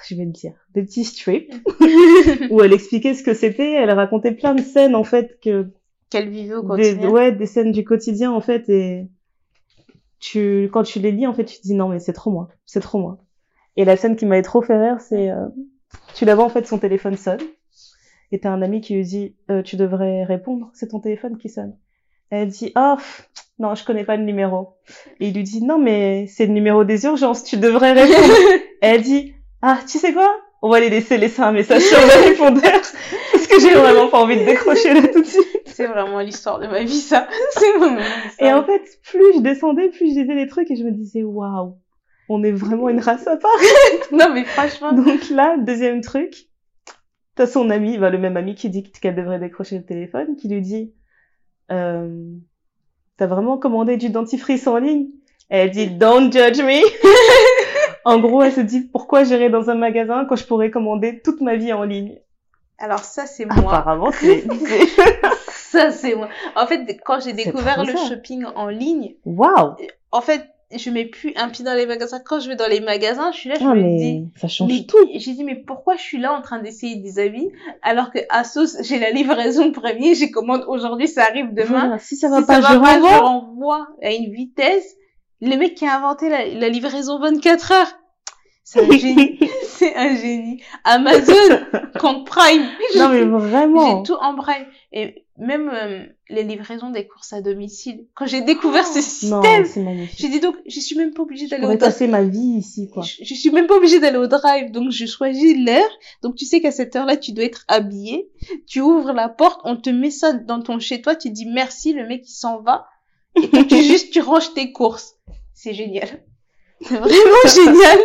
je vais le dire, des petits strips où elle expliquait ce que c'était, elle racontait plein de scènes en fait que Qu'elle vivait au des, quotidien. ouais, des scènes du quotidien en fait. Et tu quand tu les lis en fait tu te dis non mais c'est trop moi. C'est trop moi. Et la scène qui m'avait trop fait rire c'est euh, tu la vois en fait son téléphone sonne et t'as un ami qui lui dit euh, tu devrais répondre c'est ton téléphone qui sonne. Elle dit oh pff, non je connais pas le numéro. Et il lui dit non mais c'est le numéro des urgences tu devrais répondre. Et elle dit ah tu sais quoi? On va les laisser laisser un message sur le répondeur. Parce que j'ai vraiment pas envie de décrocher là tout de suite. C'est vraiment l'histoire de ma vie, ça. C'est vraiment Et en fait, plus je descendais, plus je lisais les trucs et je me disais, waouh, on est vraiment une race à part. Non, mais franchement. Donc là, deuxième truc, t'as son ami, bah, le même ami qui dit qu'elle devrait décrocher le téléphone, qui lui dit, euh, t'as vraiment commandé du dentifrice en ligne? Et elle dit, don't judge me. en gros, elle se dit, pourquoi j'irai dans un magasin quand je pourrais commander toute ma vie en ligne? Alors, ça, c'est moi. Apparemment, c'est, Ça, c'est moi. En fait, quand j'ai découvert le ça. shopping en ligne, waouh. en fait, je mets plus un pied dans les magasins. Quand je vais dans les magasins, je suis là, je Ah, me dis, ça change mais tout. j'ai dit, mais pourquoi je suis là en train d'essayer des habits alors que Asos, j'ai la livraison premier, j'ai commande aujourd'hui, ça arrive demain. Voilà, si ça va si pas, ça je va pas, je renvoie. renvoie à une vitesse. Le mec qui a inventé la, la livraison 24 heures, c'est un génie. c'est un génie. Amazon contre Prime. Non, mais J'ai vraiment. tout en Prime. Et même euh, les livraisons des courses à domicile. Quand j'ai découvert ce Non, système, j'ai dit donc, je suis même pas obligée d'aller au drive. ma vie ici, quoi. Je, je suis même pas obligée d'aller au drive. Donc, je choisis l'heure. Donc, tu sais qu'à cette heure-là, tu dois être habillé. Tu ouvres la porte, on te met ça dans ton chez-toi, tu dis merci, le mec, il s'en va. Et toi, tu juste, tu ranges tes courses. C'est génial. C'est vraiment génial.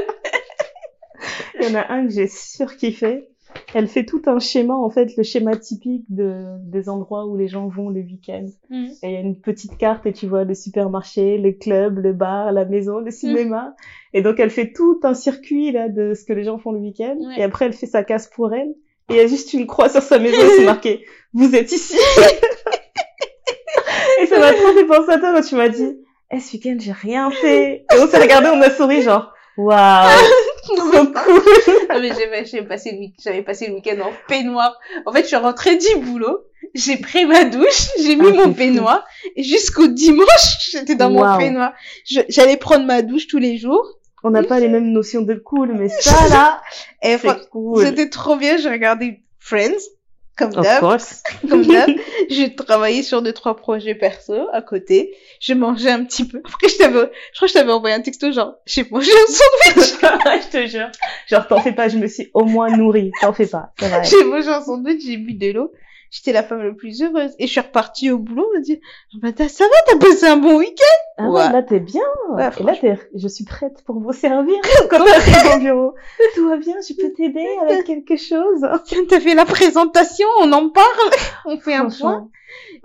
Il y en a un que j'ai surkiffé. Elle fait tout un schéma, en fait, le schéma typique de, des endroits où les gens vont le week-end. Mm. Et il y a une petite carte et tu vois le supermarché, le club, le bar, la maison, le cinéma. Et donc elle fait tout un circuit là de ce que les gens font le week-end. Ouais. Et après elle fait sa case pour elle. Et il y a juste une croix sur sa maison et c'est marqué « Vous êtes ici !» Et ça m'a trop fait penser à toi quand tu m'as dit « Eh, ce week-end j'ai rien fait !» Et on s'est regardé, on a souri genre « Waouh Trop cool Ah, mais j'avais, j'avais passé le j'avais passé le week-end en peignoir. En fait, je suis rentrée du boulot, j'ai pris ma douche, j'ai mis Ah, mon peignoir, et jusqu'au dimanche, j'étais dans mon peignoir. Je- j'allais prendre ma douche tous les jours, !» On n'a pas les mêmes notions de cool, mais ça là, fran- c'est cool. c'était trop bien, j'ai regardé Friends, comme d'hab, comme d'hab. J'ai travaillé sur deux, trois projets perso à côté. J'ai mangé un petit peu. Après, je t'avais, je crois que je t'avais envoyé un texto genre, j'ai mangé un sandwich. je te jure. Genre, t'en fais pas, je me suis au moins nourrie. T'en fais pas, c'est vrai. J'ai mangé un sandwich, j'ai bu de l'eau. J'étais la femme la plus heureuse. Et je suis repartie au boulot, on m'a dit, Ah bah, ça va, t'as passé un bon week-end? Ah ouais, là, t'es bien. Ouais, Et là, t'es, je suis prête pour vous servir quand t'arrives au bureau. Tout va bien, je peux t'aider avec quelque chose? Tiens, t'as fait la présentation, on en parle, on fait un point.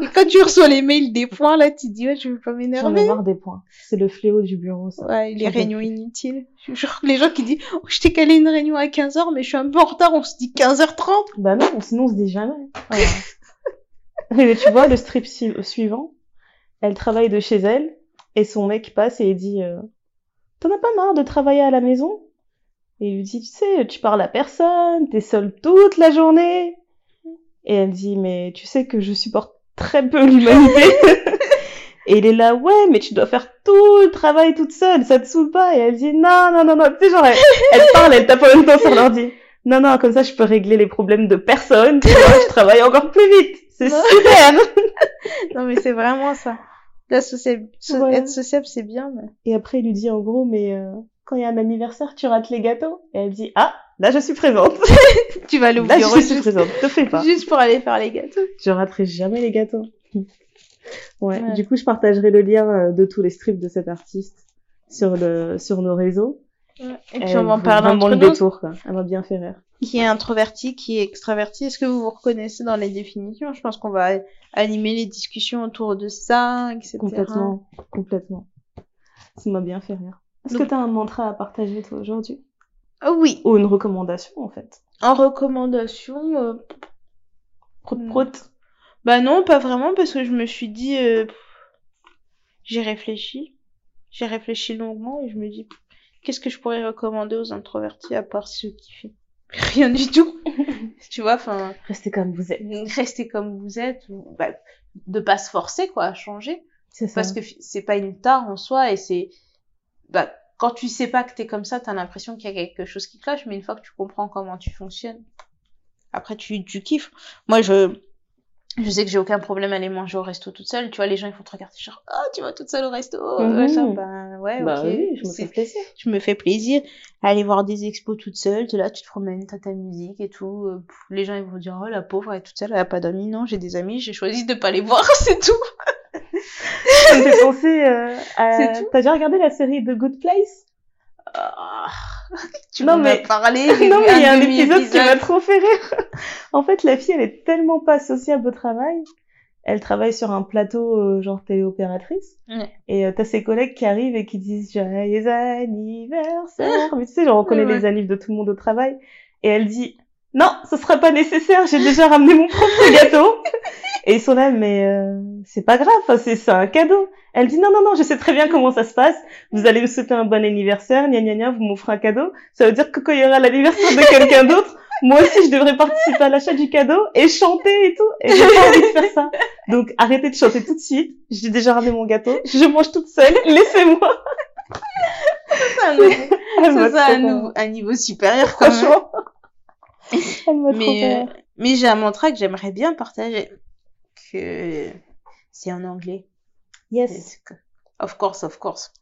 Et quand tu reçois les mails des points, là, tu dis, ouais, je veux pas J'en ai m'énerver. marre des points. C'est le fléau du bureau, ça. Ouais, les réunions inutiles. Genre, les gens qui disent, oh, je t'ai calé une réunion à 15h, mais je suis un peu en retard, on se dit 15h30. Bah non, sinon on se dit jamais. Mais tu vois, le strip su- suivant, elle travaille de chez elle et son mec passe et il dit euh, T'en as pas marre de travailler à la maison? Et il lui dit Tu sais, tu parles à personne, t'es seule toute la journée. Et elle dit Mais tu sais que je supporte très peu l'humanité. et il est là Ouais, mais tu dois faire tout le travail toute seule, ça te saoule pas? Et elle dit Non, non, non, non, tu sais, genre, elle, elle parle, elle tape en même temps sur l'ordi. Non, non, comme ça, je peux régler les problèmes de personne. Tu vois, je travaille encore plus vite. C'est super. Non, mais c'est vraiment ça. La sociable, so- être sociable, c'est bien, mais... Et après, il lui dit en gros, mais euh, quand il y a un anniversaire, tu rates les gâteaux? Et elle dit, ah, là, je suis présente. Tu vas au Là, je suis présente. Te fais pas. juste pour aller faire les gâteaux. Je raterai jamais les gâteaux. Ouais. Ouais. Du coup, je partagerai le lien euh, de tous les strips de cet artiste sur le sur nos réseaux. Et puis on va en parler entre le nous. détour, quoi. Elle m'a bien fait rire. Qui est introverti, qui est extraverti. Est-ce que vous vous reconnaissez dans les définitions? Je pense qu'on va animer les discussions autour de ça, etc. Complètement, complètement. Ça m'a bien fait rire. Est-ce Donc- que tu as un mantra à partager toi aujourd'hui? Oh oui. Ou une recommandation en fait En recommandation, euh, Prout Hmm. prout. bah non, pas vraiment, parce que je me suis dit, euh, j'ai réfléchi, j'ai réfléchi longuement et je me dis, qu'est-ce que je pourrais recommander aux introvertis à part ceux qui font rien du tout, tu vois, enfin, Restez comme vous êtes. restez comme vous êtes, ou, bah, de pas se forcer quoi à changer, C'est ça. parce que c'est pas une tare en soi et c'est, bah, quand tu sais pas que t'es comme ça, t'as l'impression qu'il y a quelque chose qui cloche, mais une fois que tu comprends comment tu fonctionnes, après tu, tu kiffes. Moi, je, je sais que j'ai aucun problème à aller manger au resto toute seule. Tu vois, les gens, ils vont te regarder genre, oh, tu vas toute seule au resto. Machin. Ben, ouais, bah ok. oui, je me fais plaisir. je me fais plaisir. Aller voir des expos toute seule. T'es là, tu te promènes, t'as ta musique et tout. Euh, les gens, ils vont dire, oh, la pauvre, elle est toute seule, elle a pas d'amis. Non, j'ai des amis, j'ai choisi de pas les voir, c'est tout. Ça me fait penser euh, à... C'est tout T'as déjà regardé la série The Good Place? Ah, tu Non, m'en mais- as parlé. Non, mais il y a un épisode qui m'a trop fait rire. en fait, la fille, elle est tellement pas sociable au travail. Elle travaille sur un plateau, euh, genre téléopératrice. Ouais. Et euh, t'as ses collègues qui arrivent et qui disent Joyeux anniversaire. Mais tu sais, genre, on connaît Ouais. les annives de tout le monde au travail. Et elle dit Non, ce sera pas nécessaire, j'ai déjà ramené mon propre gâteau. et ils sont là, mais euh, c'est pas grave, c'est un cadeau. Elle dit non, non, non, je sais très bien comment ça se passe. Vous allez me souhaiter un bon anniversaire, gna gna gna, vous m'offrez un cadeau. Ça veut dire que quand il y aura l'anniversaire de quelqu'un d'autre, moi aussi je devrais participer à l'achat du cadeau et chanter et tout. Et j'ai pas envie de faire ça. Donc arrêtez de chanter tout de suite. J'ai déjà ramené mon gâteau. Je mange toute seule. Laissez-moi. C'est un, nouveau- Elle m'a c'est ça, un, nouveau- un niveau supérieur quand même. Elle m'a Mais, euh, mais j'ai un mantra que j'aimerais bien partager. Que c'est en anglais. Yes. Of course, of course.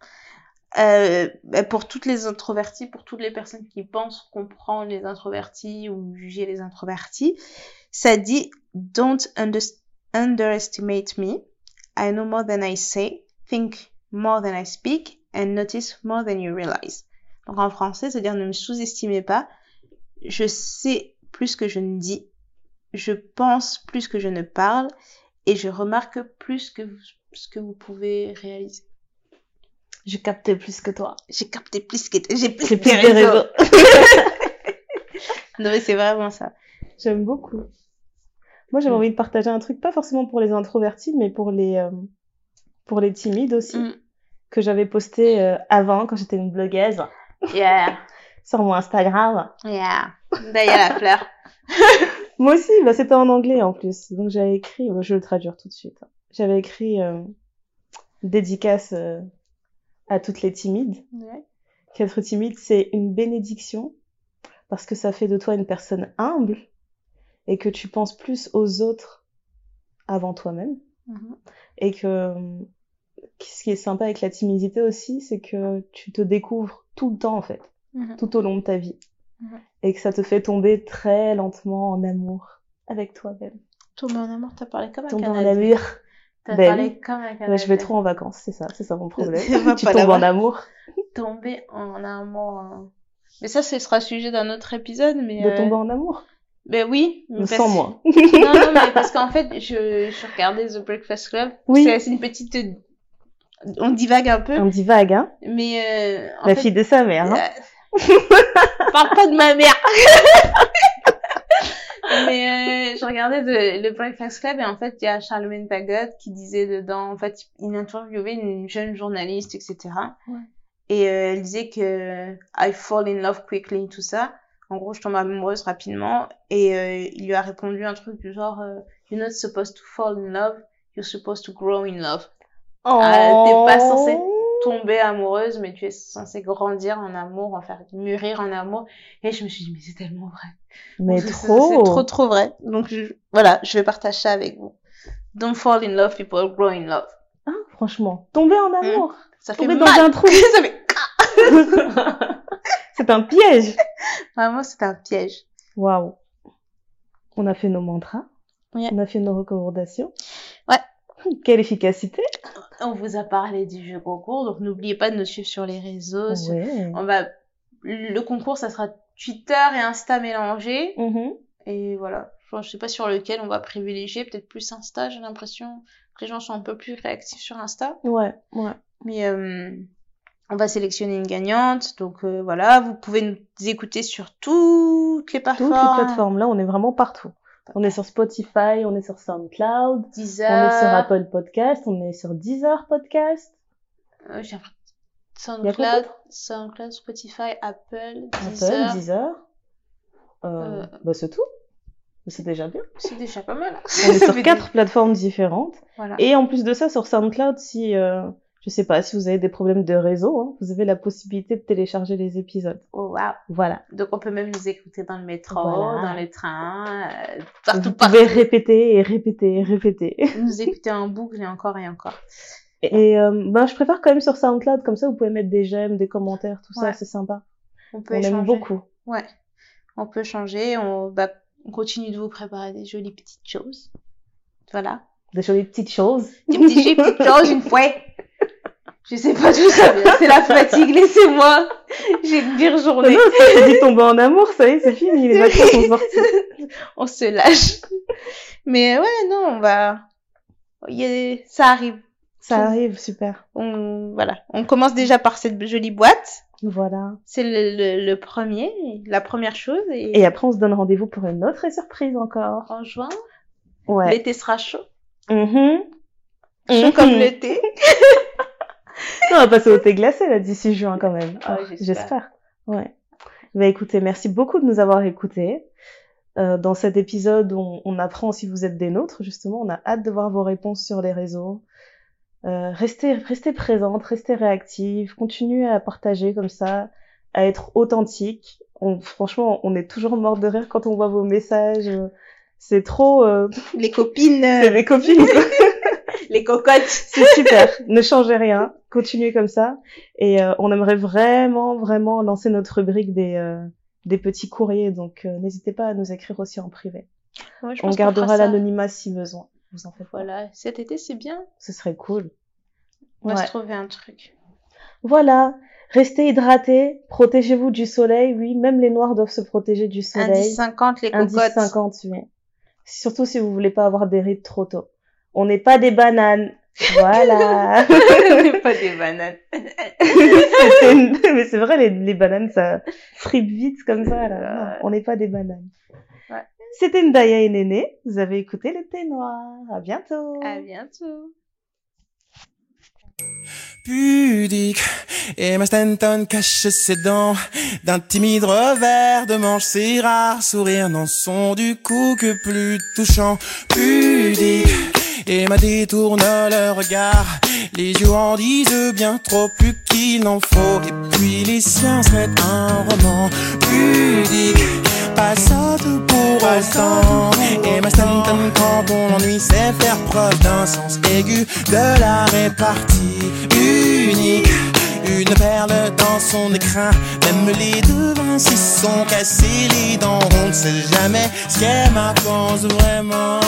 Euh, bah, pour toutes les introvertis, pour toutes les personnes qui pensent comprendre les introvertis ou juger les introvertis, ça dit Don't under- underestimate me. I know more than I say, think more than I speak, and notice more than you realize. Donc en français, c'est-à-dire ne me sous-estimez pas. Je sais plus que je ne dis, je pense plus que je ne parle, et je remarque plus que vous- ce que vous pouvez réaliser. J'ai capté plus que toi. J'ai capté plus que j'ai plus J'ai plus de réseaux. réseaux. Non mais c'est vraiment ça. J'aime beaucoup. Moi, j'avais Mm. envie de partager un truc, pas forcément pour les introvertis, mais pour les, euh, pour les timides aussi, Mm. que j'avais posté euh, avant, quand j'étais une blogueuse, Yeah, sur mon Instagram. yeah. D'ailleurs la fleur. Moi aussi, bah, c'était en anglais en plus. Donc j'avais écrit, bah, je vais le traduire tout de suite. hein. J'avais écrit euh, dédicace euh, à toutes les timides. Ouais. Qu'être timide, c'est une bénédiction parce que ça fait de toi une personne humble et que tu penses plus aux autres avant toi-même. Mhm. Et que ce qui est sympa avec la timidité aussi, c'est que tu te découvres tout le temps en fait, Mhm. tout au long de ta vie. Mhm. Et que ça te fait tomber très lentement en amour avec toi-même. Tomber en amour, t'as parlé comme un Tomber en amour. T'as Ben parlé comme un Canadien. Je vais trop en vacances, c'est ça, c'est ça mon problème. Tu tombes en amour Tomber en amour. hein. Mais ça, ce sera sujet d'un autre épisode. Mais de euh, tomber en amour. Ben oui. mais Sans parce- moi. non, non, mais parce qu'en fait, je, je regardais The Breakfast Club. Oui. C'est une petite. On divague un peu. On dit vague, hein. Mais. Euh, en La fait, fille de sa mère, hein. Euh, Parle pas de ma mère. Mais euh, je regardais de- le Breakfast Club et en fait il y a Charlemagne Pagode qui disait dedans en fait il interviewait une jeune journaliste etc. Ouais. Et euh, elle disait que I fall in love quickly tout ça. En gros je tombe amoureuse rapidement et euh, il lui a répondu un truc du genre euh, You're not supposed to fall in love, you're supposed to grow in love. Ah, t'es pas censé tomber amoureuse, mais tu es censé grandir en amour, en faire mûrir en amour. Et je me suis dit, mais c'est tellement vrai. Mais trop. C'est trop, trop vrai. Donc, je- voilà, je vais partager ça avec vous. Don't fall in love, people grow in love. Ah, franchement, tomber en amour. Ça fait Tomber mal. dans un trou. ça fait... c'est un piège. Vraiment, c'est un piège. Waouh. On a fait nos mantras. On a fait nos recommandations. Ouais. Quelle efficacité. On vous a parlé du jeu concours, donc n'oubliez pas de nous suivre sur les réseaux. sur-. On va... Le concours, ça sera Twitter et Insta mélangés. Mhm. Et voilà. Je je sais pas sur lequel on va privilégier, peut-être plus Insta, j'ai l'impression que les gens sont un peu plus réactifs sur Insta. Ouais, ouais. Mais euh, on va sélectionner une gagnante. Donc euh, voilà, vous pouvez nous écouter sur toutes les plateformes. Toutes les plateformes. Là, on est vraiment partout. On est sur Spotify, on est sur SoundCloud, Deezer. on est sur Apple Podcast, on est sur Deezer Podcast. Euh, j'ai SoundCloud, SoundCloud, Spotify, Apple, Apple, Deezer. Deezer. Euh, Euh. Bah, c'est tout. C'est déjà bien. C'est déjà pas mal. On est sur quatre plateformes différentes. Voilà. Et en plus de ça, sur SoundCloud, si, euh, je sais pas, si vous avez des problèmes de réseau, hein, vous avez la possibilité de télécharger les épisodes. Oh wow. Voilà. Donc on peut même nous écouter dans le métro, Voilà. dans les trains, euh, partout, vous partout. pouvez répéter et répéter et répéter. Nous écouter en boucle et encore et encore. Et euh, ben, je préfère quand même sur SoundCloud, comme ça vous pouvez mettre des j'aime, des commentaires, tout Ouais. ça, c'est sympa. On peut On échanger. aime beaucoup. Ouais. On peut changer. On, bah, on continue de vous préparer des jolies petites choses. Voilà. Des jolies petites choses. Des petites, petites choses une fois. Je sais pas d'où ça vient. C'est la fatigue. Laissez-moi. J'ai une Non, journée. non, ça dit tomber en amour, ça y est, c'est fini, les vacances sont sorties. on se lâche. Mais ouais, non, on va. il y a- Ça arrive. Ça arrive, super. On, voilà. On commence déjà par cette jolie boîte. Voilà. C'est le, le, le premier, la première chose. Et, Et après, on se donne rendez-vous pour une autre surprise encore. en juin, Ouais. l'été sera chaud. Mhm. Chaud Mhm. comme le thé. On va passer au thé glacé, là, d'ici juin, quand même. Ah, Ah, j'espère. Ouais. Bah, écoutez, merci beaucoup de nous avoir écoutés. Euh, dans cet épisode, on, on apprend si vous êtes des nôtres, justement. On a hâte de voir vos réponses sur les réseaux. Euh, restez, restez présente, restez réactive, continuez à partager comme ça, à être authentique. On, franchement, on est toujours mort de rire quand on voit vos messages. C'est trop, euh, Les copines, c'est des copines. les cocottes. C'est super. ne changez rien. Continuez comme ça. Et euh, on aimerait vraiment, vraiment lancer notre rubrique des, euh, des petits courriers. Donc, euh, n'hésitez pas à nous écrire aussi en privé. Ouais, je On pense gardera l'anonymat si besoin. Vous en faites pas. Voilà, cet été c'est bien. Ce serait cool. On va Ouais. se trouver un truc. Voilà. Restez hydratés, protégez-vous du soleil, oui, même les noirs doivent se protéger du soleil. Indice 50, les Indice cocottes. 50, oui. Surtout si vous voulez pas avoir des rides trop tôt. On n'est pas des bananes. Voilà. On n'est pas des bananes. Une- Mais c'est vrai, les, les bananes, ça fripe vite comme ça, là. Non, on n'est pas des bananes. Ouais. C'était Ndaya et Néné. Vous avez écouté le thé noir. À bientôt. À bientôt. pudique. Emma Stanton cache ses dents d'un timide revers de manche. Ses rares sourires n'en sont du coup que plus touchants. Pudique. Emma détourne le regard. Les yeux en disent bien trop plus qu'il n'en faut. Et puis les siens se mettent un roman. Pudique. Pas sotte pour autant. Emma Stanton, quand on l'ennuie, sait faire preuve d'un sens aigu de la répartie unique. Une perle dans son écrin, même les devants s'y sont cassés les dents. On ne sait jamais ce qu'elle m'avance vraiment.